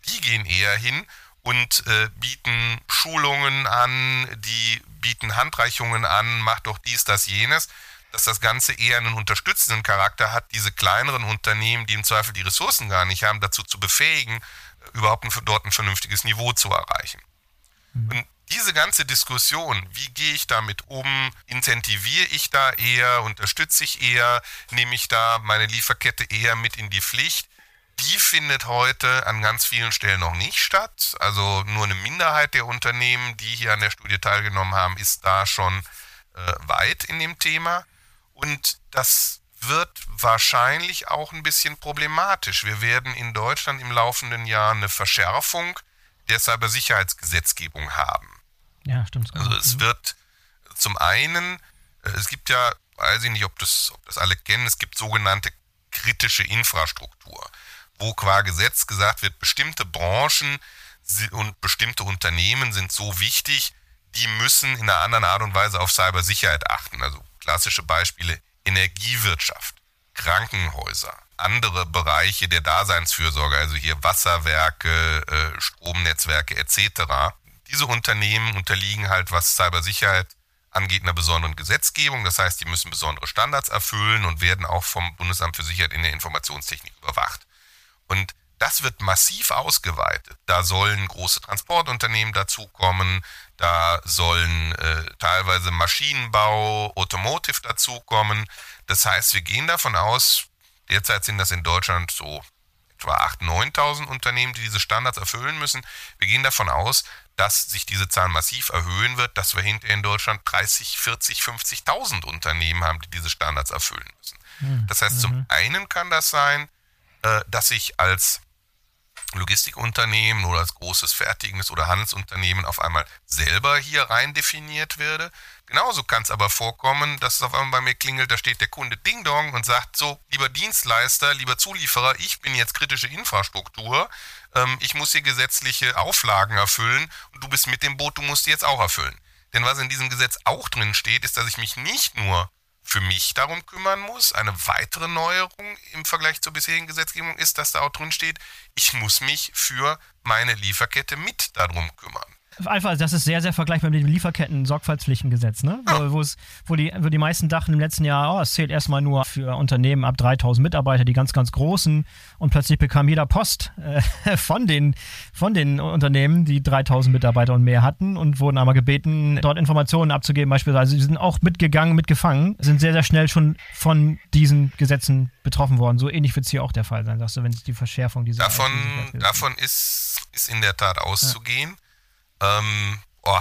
Die gehen eher hin und äh, bieten Schulungen an, die bieten Handreichungen an, macht doch dies, das, jenes dass das Ganze eher einen unterstützenden Charakter hat, diese kleineren Unternehmen, die im Zweifel die Ressourcen gar nicht haben, dazu zu befähigen, überhaupt ein, dort ein vernünftiges Niveau zu erreichen. Mhm. Und diese ganze Diskussion, wie gehe ich damit um, incentiviere ich da eher, unterstütze ich eher, nehme ich da meine Lieferkette eher mit in die Pflicht, die findet heute an ganz vielen Stellen noch nicht statt. Also nur eine Minderheit der Unternehmen, die hier an der Studie teilgenommen haben, ist da schon äh, weit in dem Thema. Und das wird wahrscheinlich auch ein bisschen problematisch. Wir werden in Deutschland im laufenden Jahr eine Verschärfung der Cybersicherheitsgesetzgebung haben. Ja, stimmt. Also es wird zum einen, äh, es gibt ja, weiß ich nicht, ob das, ob das alle kennen, es gibt sogenannte kritische Infrastruktur, wo qua Gesetz gesagt wird, bestimmte Branchen und bestimmte Unternehmen sind so wichtig, die müssen in einer anderen Art und Weise auf Cybersicherheit achten. Also Klassische Beispiele Energiewirtschaft, Krankenhäuser, andere Bereiche der Daseinsfürsorge, also hier Wasserwerke, äh, Stromnetzwerke etc. Diese Unternehmen unterliegen halt, was Cybersicherheit angeht, einer besonderen Gesetzgebung. Das heißt, die müssen besondere Standards erfüllen und werden auch vom Bundesamt für Sicherheit in der Informationstechnik überwacht. Und das wird massiv ausgeweitet. Da sollen große Transportunternehmen dazukommen, da sollen äh, teilweise Maschinenbau, Automotive dazukommen. Das heißt, wir gehen davon aus, derzeit sind das in Deutschland so etwa 8.000, 9.000 Unternehmen, die diese Standards erfüllen müssen. Wir gehen davon aus, dass sich diese Zahl massiv erhöhen wird, dass wir hinterher in Deutschland 30, 40, 50.000 Unternehmen haben, die diese Standards erfüllen müssen. Hm, das heißt, zum mhm. einen kann das sein, äh, dass ich als Logistikunternehmen oder als großes fertigendes oder Handelsunternehmen auf einmal selber hier rein definiert werde. Genauso kann es aber vorkommen, dass es auf einmal bei mir klingelt, da steht der Kunde Ding Dong und sagt so, lieber Dienstleister, lieber Zulieferer, ich bin jetzt kritische Infrastruktur, ähm, ich muss hier gesetzliche Auflagen erfüllen und du bist mit dem Boot, du musst die jetzt auch erfüllen. Denn was in diesem Gesetz auch drin steht, ist, dass ich mich nicht nur für mich darum kümmern muss. Eine weitere Neuerung im Vergleich zur bisherigen Gesetzgebung ist, dass da auch drin steht, ich muss mich für meine Lieferkette mit darum kümmern. Einfach, das ist sehr, sehr vergleichbar mit dem Lieferketten-Sorgfaltspflichtengesetz, ne? Ja. Wo, wo, die, wo die meisten dachten im letzten Jahr, oh, es zählt erstmal nur für Unternehmen ab 3000 Mitarbeiter, die ganz, ganz großen. Und plötzlich bekam jeder Post äh, (laughs) von, den, von den Unternehmen, die 3000 Mitarbeiter und mehr hatten und wurden einmal gebeten, dort Informationen abzugeben, beispielsweise. Sie sind auch mitgegangen, mitgefangen, sind sehr, sehr schnell schon von diesen Gesetzen betroffen worden. So ähnlich wird es hier auch der Fall sein, sagst du, wenn es die Verschärfung dieser. Davon, davon ist, ist in der Tat auszugehen. Ja. Ähm, oh,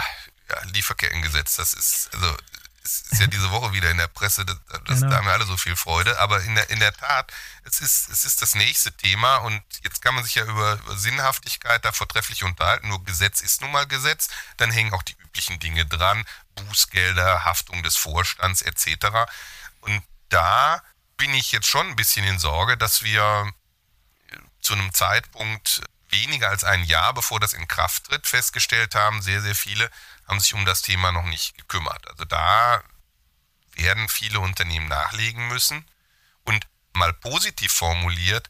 ja, Lieferkettengesetz, das ist, also ist ja diese Woche wieder in der Presse, das, das, genau. da haben wir alle so viel Freude, aber in der, in der Tat, es ist, es ist das nächste Thema und jetzt kann man sich ja über, über Sinnhaftigkeit da vortrefflich unterhalten, nur Gesetz ist nun mal Gesetz, dann hängen auch die üblichen Dinge dran, Bußgelder, Haftung des Vorstands etc. Und da bin ich jetzt schon ein bisschen in Sorge, dass wir zu einem Zeitpunkt weniger als ein Jahr bevor das in Kraft tritt, festgestellt haben, sehr, sehr viele haben sich um das Thema noch nicht gekümmert. Also da werden viele Unternehmen nachlegen müssen. Und mal positiv formuliert,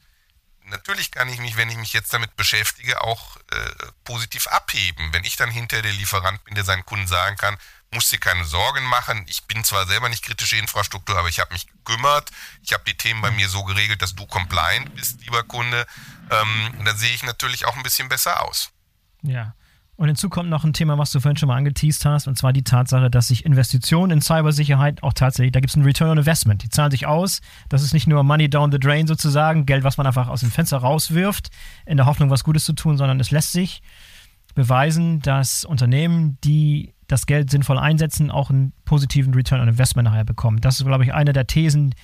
natürlich kann ich mich, wenn ich mich jetzt damit beschäftige, auch äh, positiv abheben. Wenn ich dann hinter der Lieferant bin, der seinen Kunden sagen kann, muss dir keine Sorgen machen. Ich bin zwar selber nicht kritische Infrastruktur, aber ich habe mich gekümmert. Ich habe die Themen bei mir so geregelt, dass du compliant bist, lieber Kunde. Ähm, dann sehe ich natürlich auch ein bisschen besser aus. Ja. Und hinzu kommt noch ein Thema, was du vorhin schon mal angeteased hast, und zwar die Tatsache, dass sich Investitionen in Cybersicherheit auch tatsächlich, da gibt es einen Return on Investment, die zahlen sich aus. Das ist nicht nur Money down the drain sozusagen, Geld, was man einfach aus dem Fenster rauswirft, in der Hoffnung, was Gutes zu tun, sondern es lässt sich beweisen, dass Unternehmen, die das Geld sinnvoll einsetzen, auch einen positiven Return on Investment nachher bekommen. Das ist, glaube ich, eine der Thesen,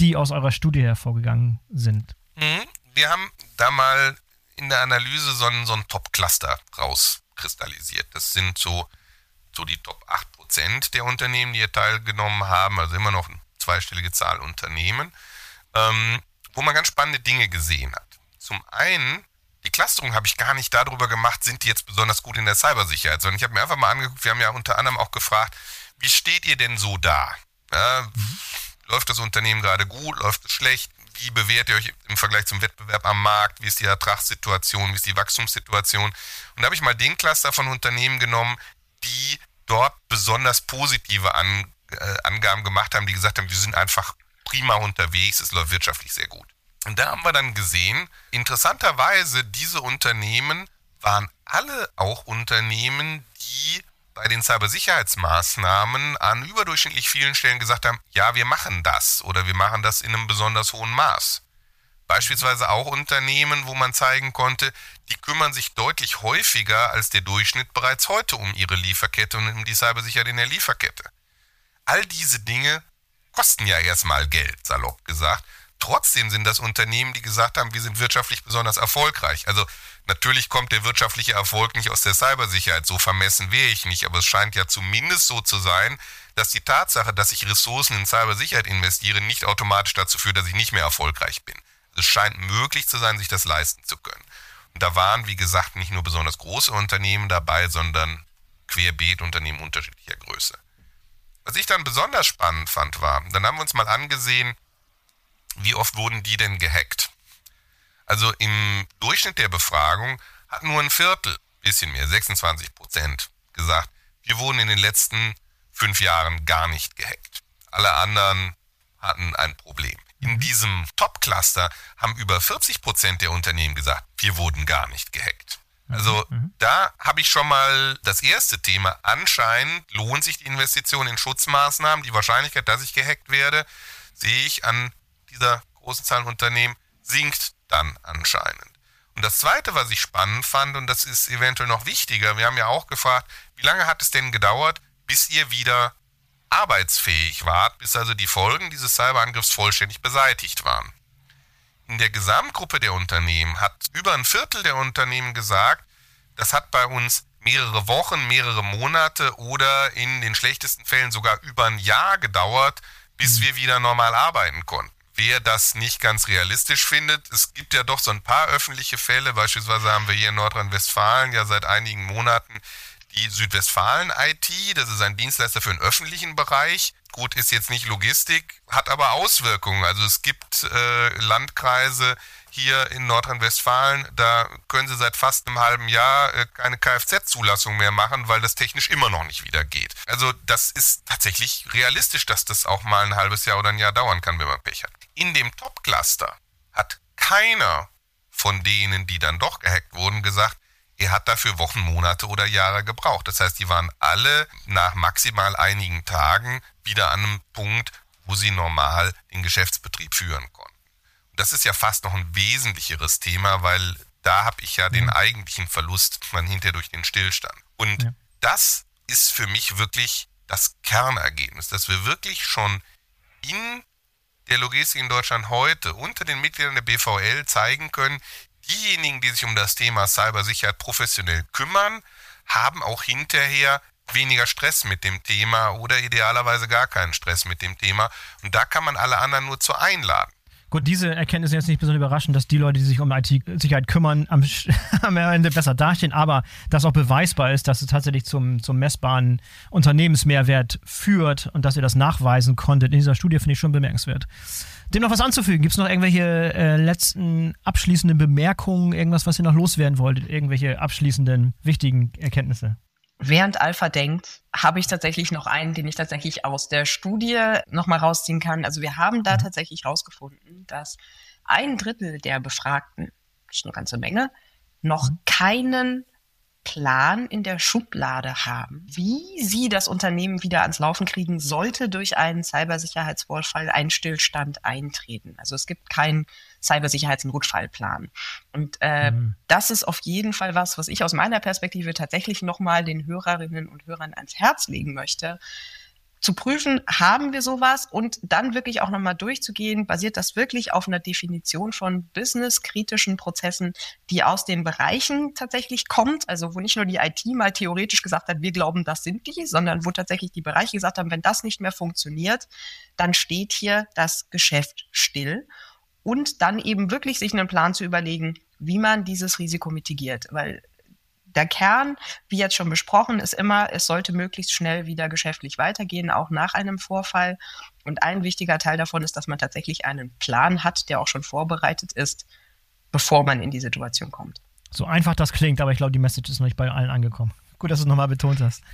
die aus eurer Studie hervorgegangen sind. Mhm. Wir haben da mal in der Analyse so ein, so ein Top-Cluster rauskristallisiert. Das sind so, so die Top 8% der Unternehmen, die hier teilgenommen haben, also immer noch eine zweistellige Zahl Unternehmen, ähm, wo man ganz spannende Dinge gesehen hat. Zum einen die Clusterung habe ich gar nicht darüber gemacht, sind die jetzt besonders gut in der Cybersicherheit, sondern ich habe mir einfach mal angeguckt, wir haben ja unter anderem auch gefragt, wie steht ihr denn so da? Ja, läuft das Unternehmen gerade gut, läuft es schlecht? Wie bewertet ihr euch im Vergleich zum Wettbewerb am Markt? Wie ist die Ertragssituation? Wie ist die Wachstumssituation? Und da habe ich mal den Cluster von Unternehmen genommen, die dort besonders positive An äh, Angaben gemacht haben, die gesagt haben, wir sind einfach prima unterwegs, es läuft wirtschaftlich sehr gut. Und da haben wir dann gesehen, interessanterweise, diese Unternehmen waren alle auch Unternehmen, die bei den Cybersicherheitsmaßnahmen an überdurchschnittlich vielen Stellen gesagt haben, ja, wir machen das oder wir machen das in einem besonders hohen Maß. Beispielsweise auch Unternehmen, wo man zeigen konnte, die kümmern sich deutlich häufiger als der Durchschnitt bereits heute um ihre Lieferkette und um die Cybersicherheit in der Lieferkette. All diese Dinge kosten ja erstmal Geld, salopp gesagt. Trotzdem sind das Unternehmen, die gesagt haben, wir sind wirtschaftlich besonders erfolgreich. Also natürlich kommt der wirtschaftliche Erfolg nicht aus der Cybersicherheit, so vermessen wäre ich nicht, aber es scheint ja zumindest so zu sein, dass die Tatsache, dass ich Ressourcen in Cybersicherheit investiere, nicht automatisch dazu führt, dass ich nicht mehr erfolgreich bin. Es scheint möglich zu sein, sich das leisten zu können. Und da waren, wie gesagt, nicht nur besonders große Unternehmen dabei, sondern querbeet Unternehmen unterschiedlicher Größe. Was ich dann besonders spannend fand, war, dann haben wir uns mal angesehen, wie oft wurden die denn gehackt? Also im Durchschnitt der Befragung hat nur ein Viertel, bisschen mehr, 26 Prozent, gesagt, wir wurden in den letzten fünf Jahren gar nicht gehackt. Alle anderen hatten ein Problem. In diesem Top-Cluster haben über 40 Prozent der Unternehmen gesagt, wir wurden gar nicht gehackt. Also mhm. da habe ich schon mal das erste Thema. Anscheinend lohnt sich die Investition in Schutzmaßnahmen. Die Wahrscheinlichkeit, dass ich gehackt werde, sehe ich an dieser großen Zahl Unternehmen, sinkt dann anscheinend. Und das Zweite, was ich spannend fand, und das ist eventuell noch wichtiger, wir haben ja auch gefragt, wie lange hat es denn gedauert, bis ihr wieder arbeitsfähig wart, bis also die Folgen dieses Cyberangriffs vollständig beseitigt waren. In der Gesamtgruppe der Unternehmen hat über ein Viertel der Unternehmen gesagt, das hat bei uns mehrere Wochen, mehrere Monate oder in den schlechtesten Fällen sogar über ein Jahr gedauert, bis mhm. wir wieder normal arbeiten konnten. Wer das nicht ganz realistisch findet, es gibt ja doch so ein paar öffentliche Fälle, beispielsweise haben wir hier in Nordrhein-Westfalen ja seit einigen Monaten die Südwestfalen IT, das ist ein Dienstleister für den öffentlichen Bereich. Gut, ist jetzt nicht Logistik, hat aber Auswirkungen. Also es gibt äh, Landkreise hier in Nordrhein-Westfalen, da können sie seit fast einem halben Jahr äh, keine Kfz-Zulassung mehr machen, weil das technisch immer noch nicht wieder geht. Also das ist tatsächlich realistisch, dass das auch mal ein halbes Jahr oder ein Jahr dauern kann, wenn man Pech hat. In dem Top-Cluster hat keiner von denen, die dann doch gehackt wurden, gesagt, er hat dafür Wochen, Monate oder Jahre gebraucht. Das heißt, die waren alle nach maximal einigen Tagen wieder an einem Punkt, wo sie normal den Geschäftsbetrieb führen konnten. Und das ist ja fast noch ein wesentlicheres Thema, weil da habe ich ja den mhm. eigentlichen Verlust man hinterher durch den Stillstand. Und ja. das ist für mich wirklich das Kernergebnis, dass wir wirklich schon in der Logistik in Deutschland heute unter den Mitgliedern der BVL zeigen können, diejenigen, die sich um das Thema Cybersicherheit professionell kümmern, haben auch hinterher weniger Stress mit dem Thema oder idealerweise gar keinen Stress mit dem Thema. Und da kann man alle anderen nur zu einladen. Gut, diese Erkenntnis ist jetzt nicht besonders überraschend, dass die Leute, die sich um IT-Sicherheit kümmern, am, (laughs) am, Ende besser dastehen, aber dass auch beweisbar ist, dass es tatsächlich zum, zum messbaren Unternehmensmehrwert führt und dass ihr das nachweisen konntet in dieser Studie, finde ich schon bemerkenswert. Dem noch was anzufügen? Gibt es noch irgendwelche äh, letzten abschließenden Bemerkungen, irgendwas, was ihr noch loswerden wolltet? Irgendwelche abschließenden wichtigen Erkenntnisse? Während Alpha denkt, habe ich tatsächlich noch einen, den ich tatsächlich aus der Studie nochmal rausziehen kann. Also wir haben da mhm. tatsächlich rausgefunden, dass ein Drittel der Befragten, das ist eine ganze Menge, noch mhm. keinen Plan in der Schublade haben, wie sie das Unternehmen wieder ans Laufen kriegen, sollte durch einen Cybersicherheitsvorfall ein Stillstand eintreten. Also es gibt keinen Cybersicherheitsnotfallplan. Und äh, mhm. das ist auf jeden Fall was, was ich aus meiner Perspektive tatsächlich nochmal den Hörerinnen und Hörern ans Herz legen möchte zu prüfen, haben wir sowas und dann wirklich auch nochmal durchzugehen, basiert das wirklich auf einer Definition von businesskritischen Prozessen, die aus den Bereichen tatsächlich kommt, also wo nicht nur die IT mal theoretisch gesagt hat, wir glauben, das sind die, sondern wo tatsächlich die Bereiche gesagt haben, wenn das nicht mehr funktioniert, dann steht hier das Geschäft still und dann eben wirklich sich einen Plan zu überlegen, wie man dieses Risiko mitigiert, weil der Kern, wie jetzt schon besprochen, ist immer, es sollte möglichst schnell wieder geschäftlich weitergehen, auch nach einem Vorfall. Und ein wichtiger Teil davon ist, dass man tatsächlich einen Plan hat, der auch schon vorbereitet ist, bevor man in die Situation kommt. So einfach das klingt, aber ich glaube, die Message ist noch nicht bei allen angekommen. Gut, dass du es nochmal betont hast.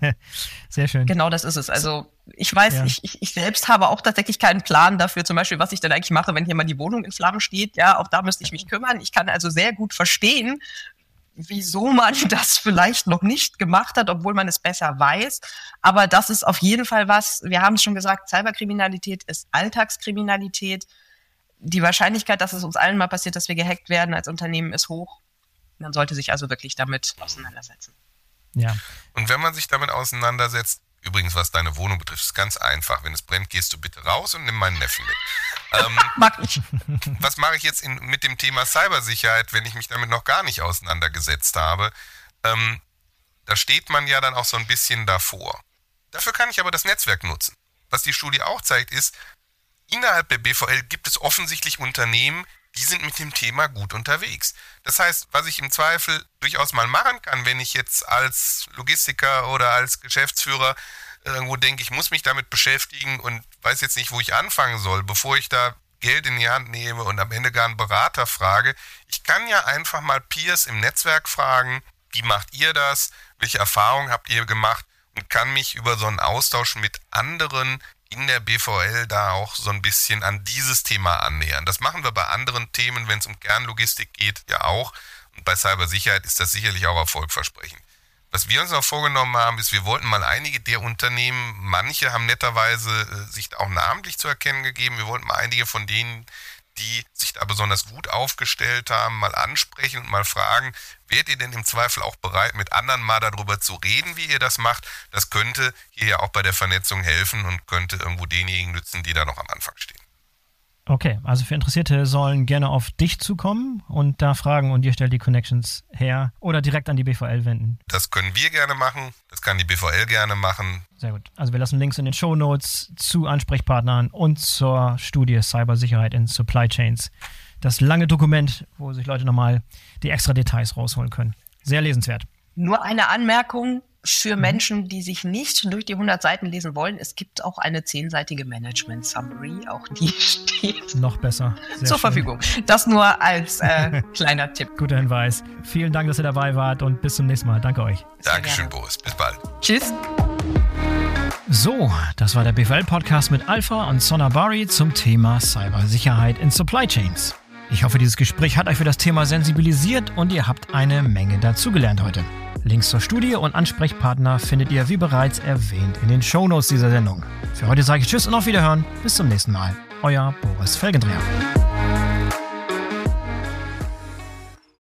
(laughs) Sehr schön. Genau das ist es. Also ich weiß, ja. ich, ich, ich selbst habe auch tatsächlich keinen Plan dafür, zum Beispiel, was ich denn eigentlich mache, wenn hier mal die Wohnung in Flammen steht. Ja, auch da müsste ich mich kümmern. Ich kann also sehr gut verstehen, wieso man (laughs) das vielleicht noch nicht gemacht hat, obwohl man es besser weiß. Aber das ist auf jeden Fall was, wir haben es schon gesagt, Cyberkriminalität ist Alltagskriminalität. Die Wahrscheinlichkeit, dass es uns allen mal passiert, dass wir gehackt werden als Unternehmen, ist hoch. Man sollte sich also wirklich damit auseinandersetzen. Ja. Und wenn man sich damit auseinandersetzt, Übrigens, was deine Wohnung betrifft, ist ganz einfach. Wenn es brennt, gehst du bitte raus und nimm meinen Neffen mit. Ähm, (laughs) Mag ich. Was mache ich jetzt in, mit dem Thema Cybersicherheit, wenn ich mich damit noch gar nicht auseinandergesetzt habe? Ähm, da steht man ja dann auch so ein bisschen davor. Dafür kann ich aber das Netzwerk nutzen. Was die Studie auch zeigt, ist, innerhalb der BVL gibt es offensichtlich Unternehmen, die sind mit dem Thema gut unterwegs. Das heißt, was ich im Zweifel durchaus mal machen kann, wenn ich jetzt als Logistiker oder als Geschäftsführer irgendwo denke, ich muss mich damit beschäftigen und weiß jetzt nicht, wo ich anfangen soll, bevor ich da Geld in die Hand nehme und am Ende gar einen Berater frage. Ich kann ja einfach mal Peers im Netzwerk fragen, wie macht ihr das? Welche Erfahrungen habt ihr gemacht? und kann mich über so einen Austausch mit anderen in der BVL da auch so ein bisschen an dieses Thema annähern. Das machen wir bei anderen Themen, wenn es um Kernlogistik geht, ja auch. Und bei Cybersicherheit ist das sicherlich auch erfolgversprechend. Was wir uns noch vorgenommen haben, ist, wir wollten mal einige der Unternehmen, manche haben netterweise äh, sich auch namentlich zu erkennen gegeben, wir wollten mal einige von denen, die sich da besonders gut aufgestellt haben, mal ansprechen und mal fragen, wärt ihr denn im Zweifel auch bereit, mit anderen mal darüber zu reden, wie ihr das macht? Das könnte hier ja auch bei der Vernetzung helfen und könnte irgendwo denjenigen nützen, die da noch am Anfang stehen. Okay, also für Interessierte sollen gerne auf dich zukommen und da fragen und ihr stellt die Connections her oder direkt an die BVL wenden. Das können wir gerne machen, das kann die BVL gerne machen. Sehr gut. Also wir lassen Links in den Show Notes zu Ansprechpartnern und zur Studie Cybersicherheit in Supply Chains. Das lange Dokument, wo sich Leute nochmal die extra Details rausholen können. Sehr lesenswert. Nur eine Anmerkung, für mhm. Menschen, die sich nicht durch die 100 Seiten lesen wollen. Es gibt auch eine zehnseitige Management Summary, auch die (laughs) steht noch besser Sehr zur schön. Verfügung. Das nur als äh, (laughs) kleiner Tipp. Guter Hinweis. Vielen Dank, dass ihr dabei wart und bis zum nächsten Mal. Danke euch. Dankeschön, Boris. Bis bald. Tschüss. So, das war der BWL-Podcast mit Alpha und Sonabari zum Thema Cybersicherheit in Supply Chains. Ich hoffe, dieses Gespräch hat euch für das Thema sensibilisiert und ihr habt eine Menge dazugelernt heute. Links zur Studie und Ansprechpartner findet ihr wie bereits erwähnt in den Shownotes dieser Sendung. Für heute sage ich Tschüss und auf Wiederhören. Bis zum nächsten Mal. Euer Boris Felgendreher.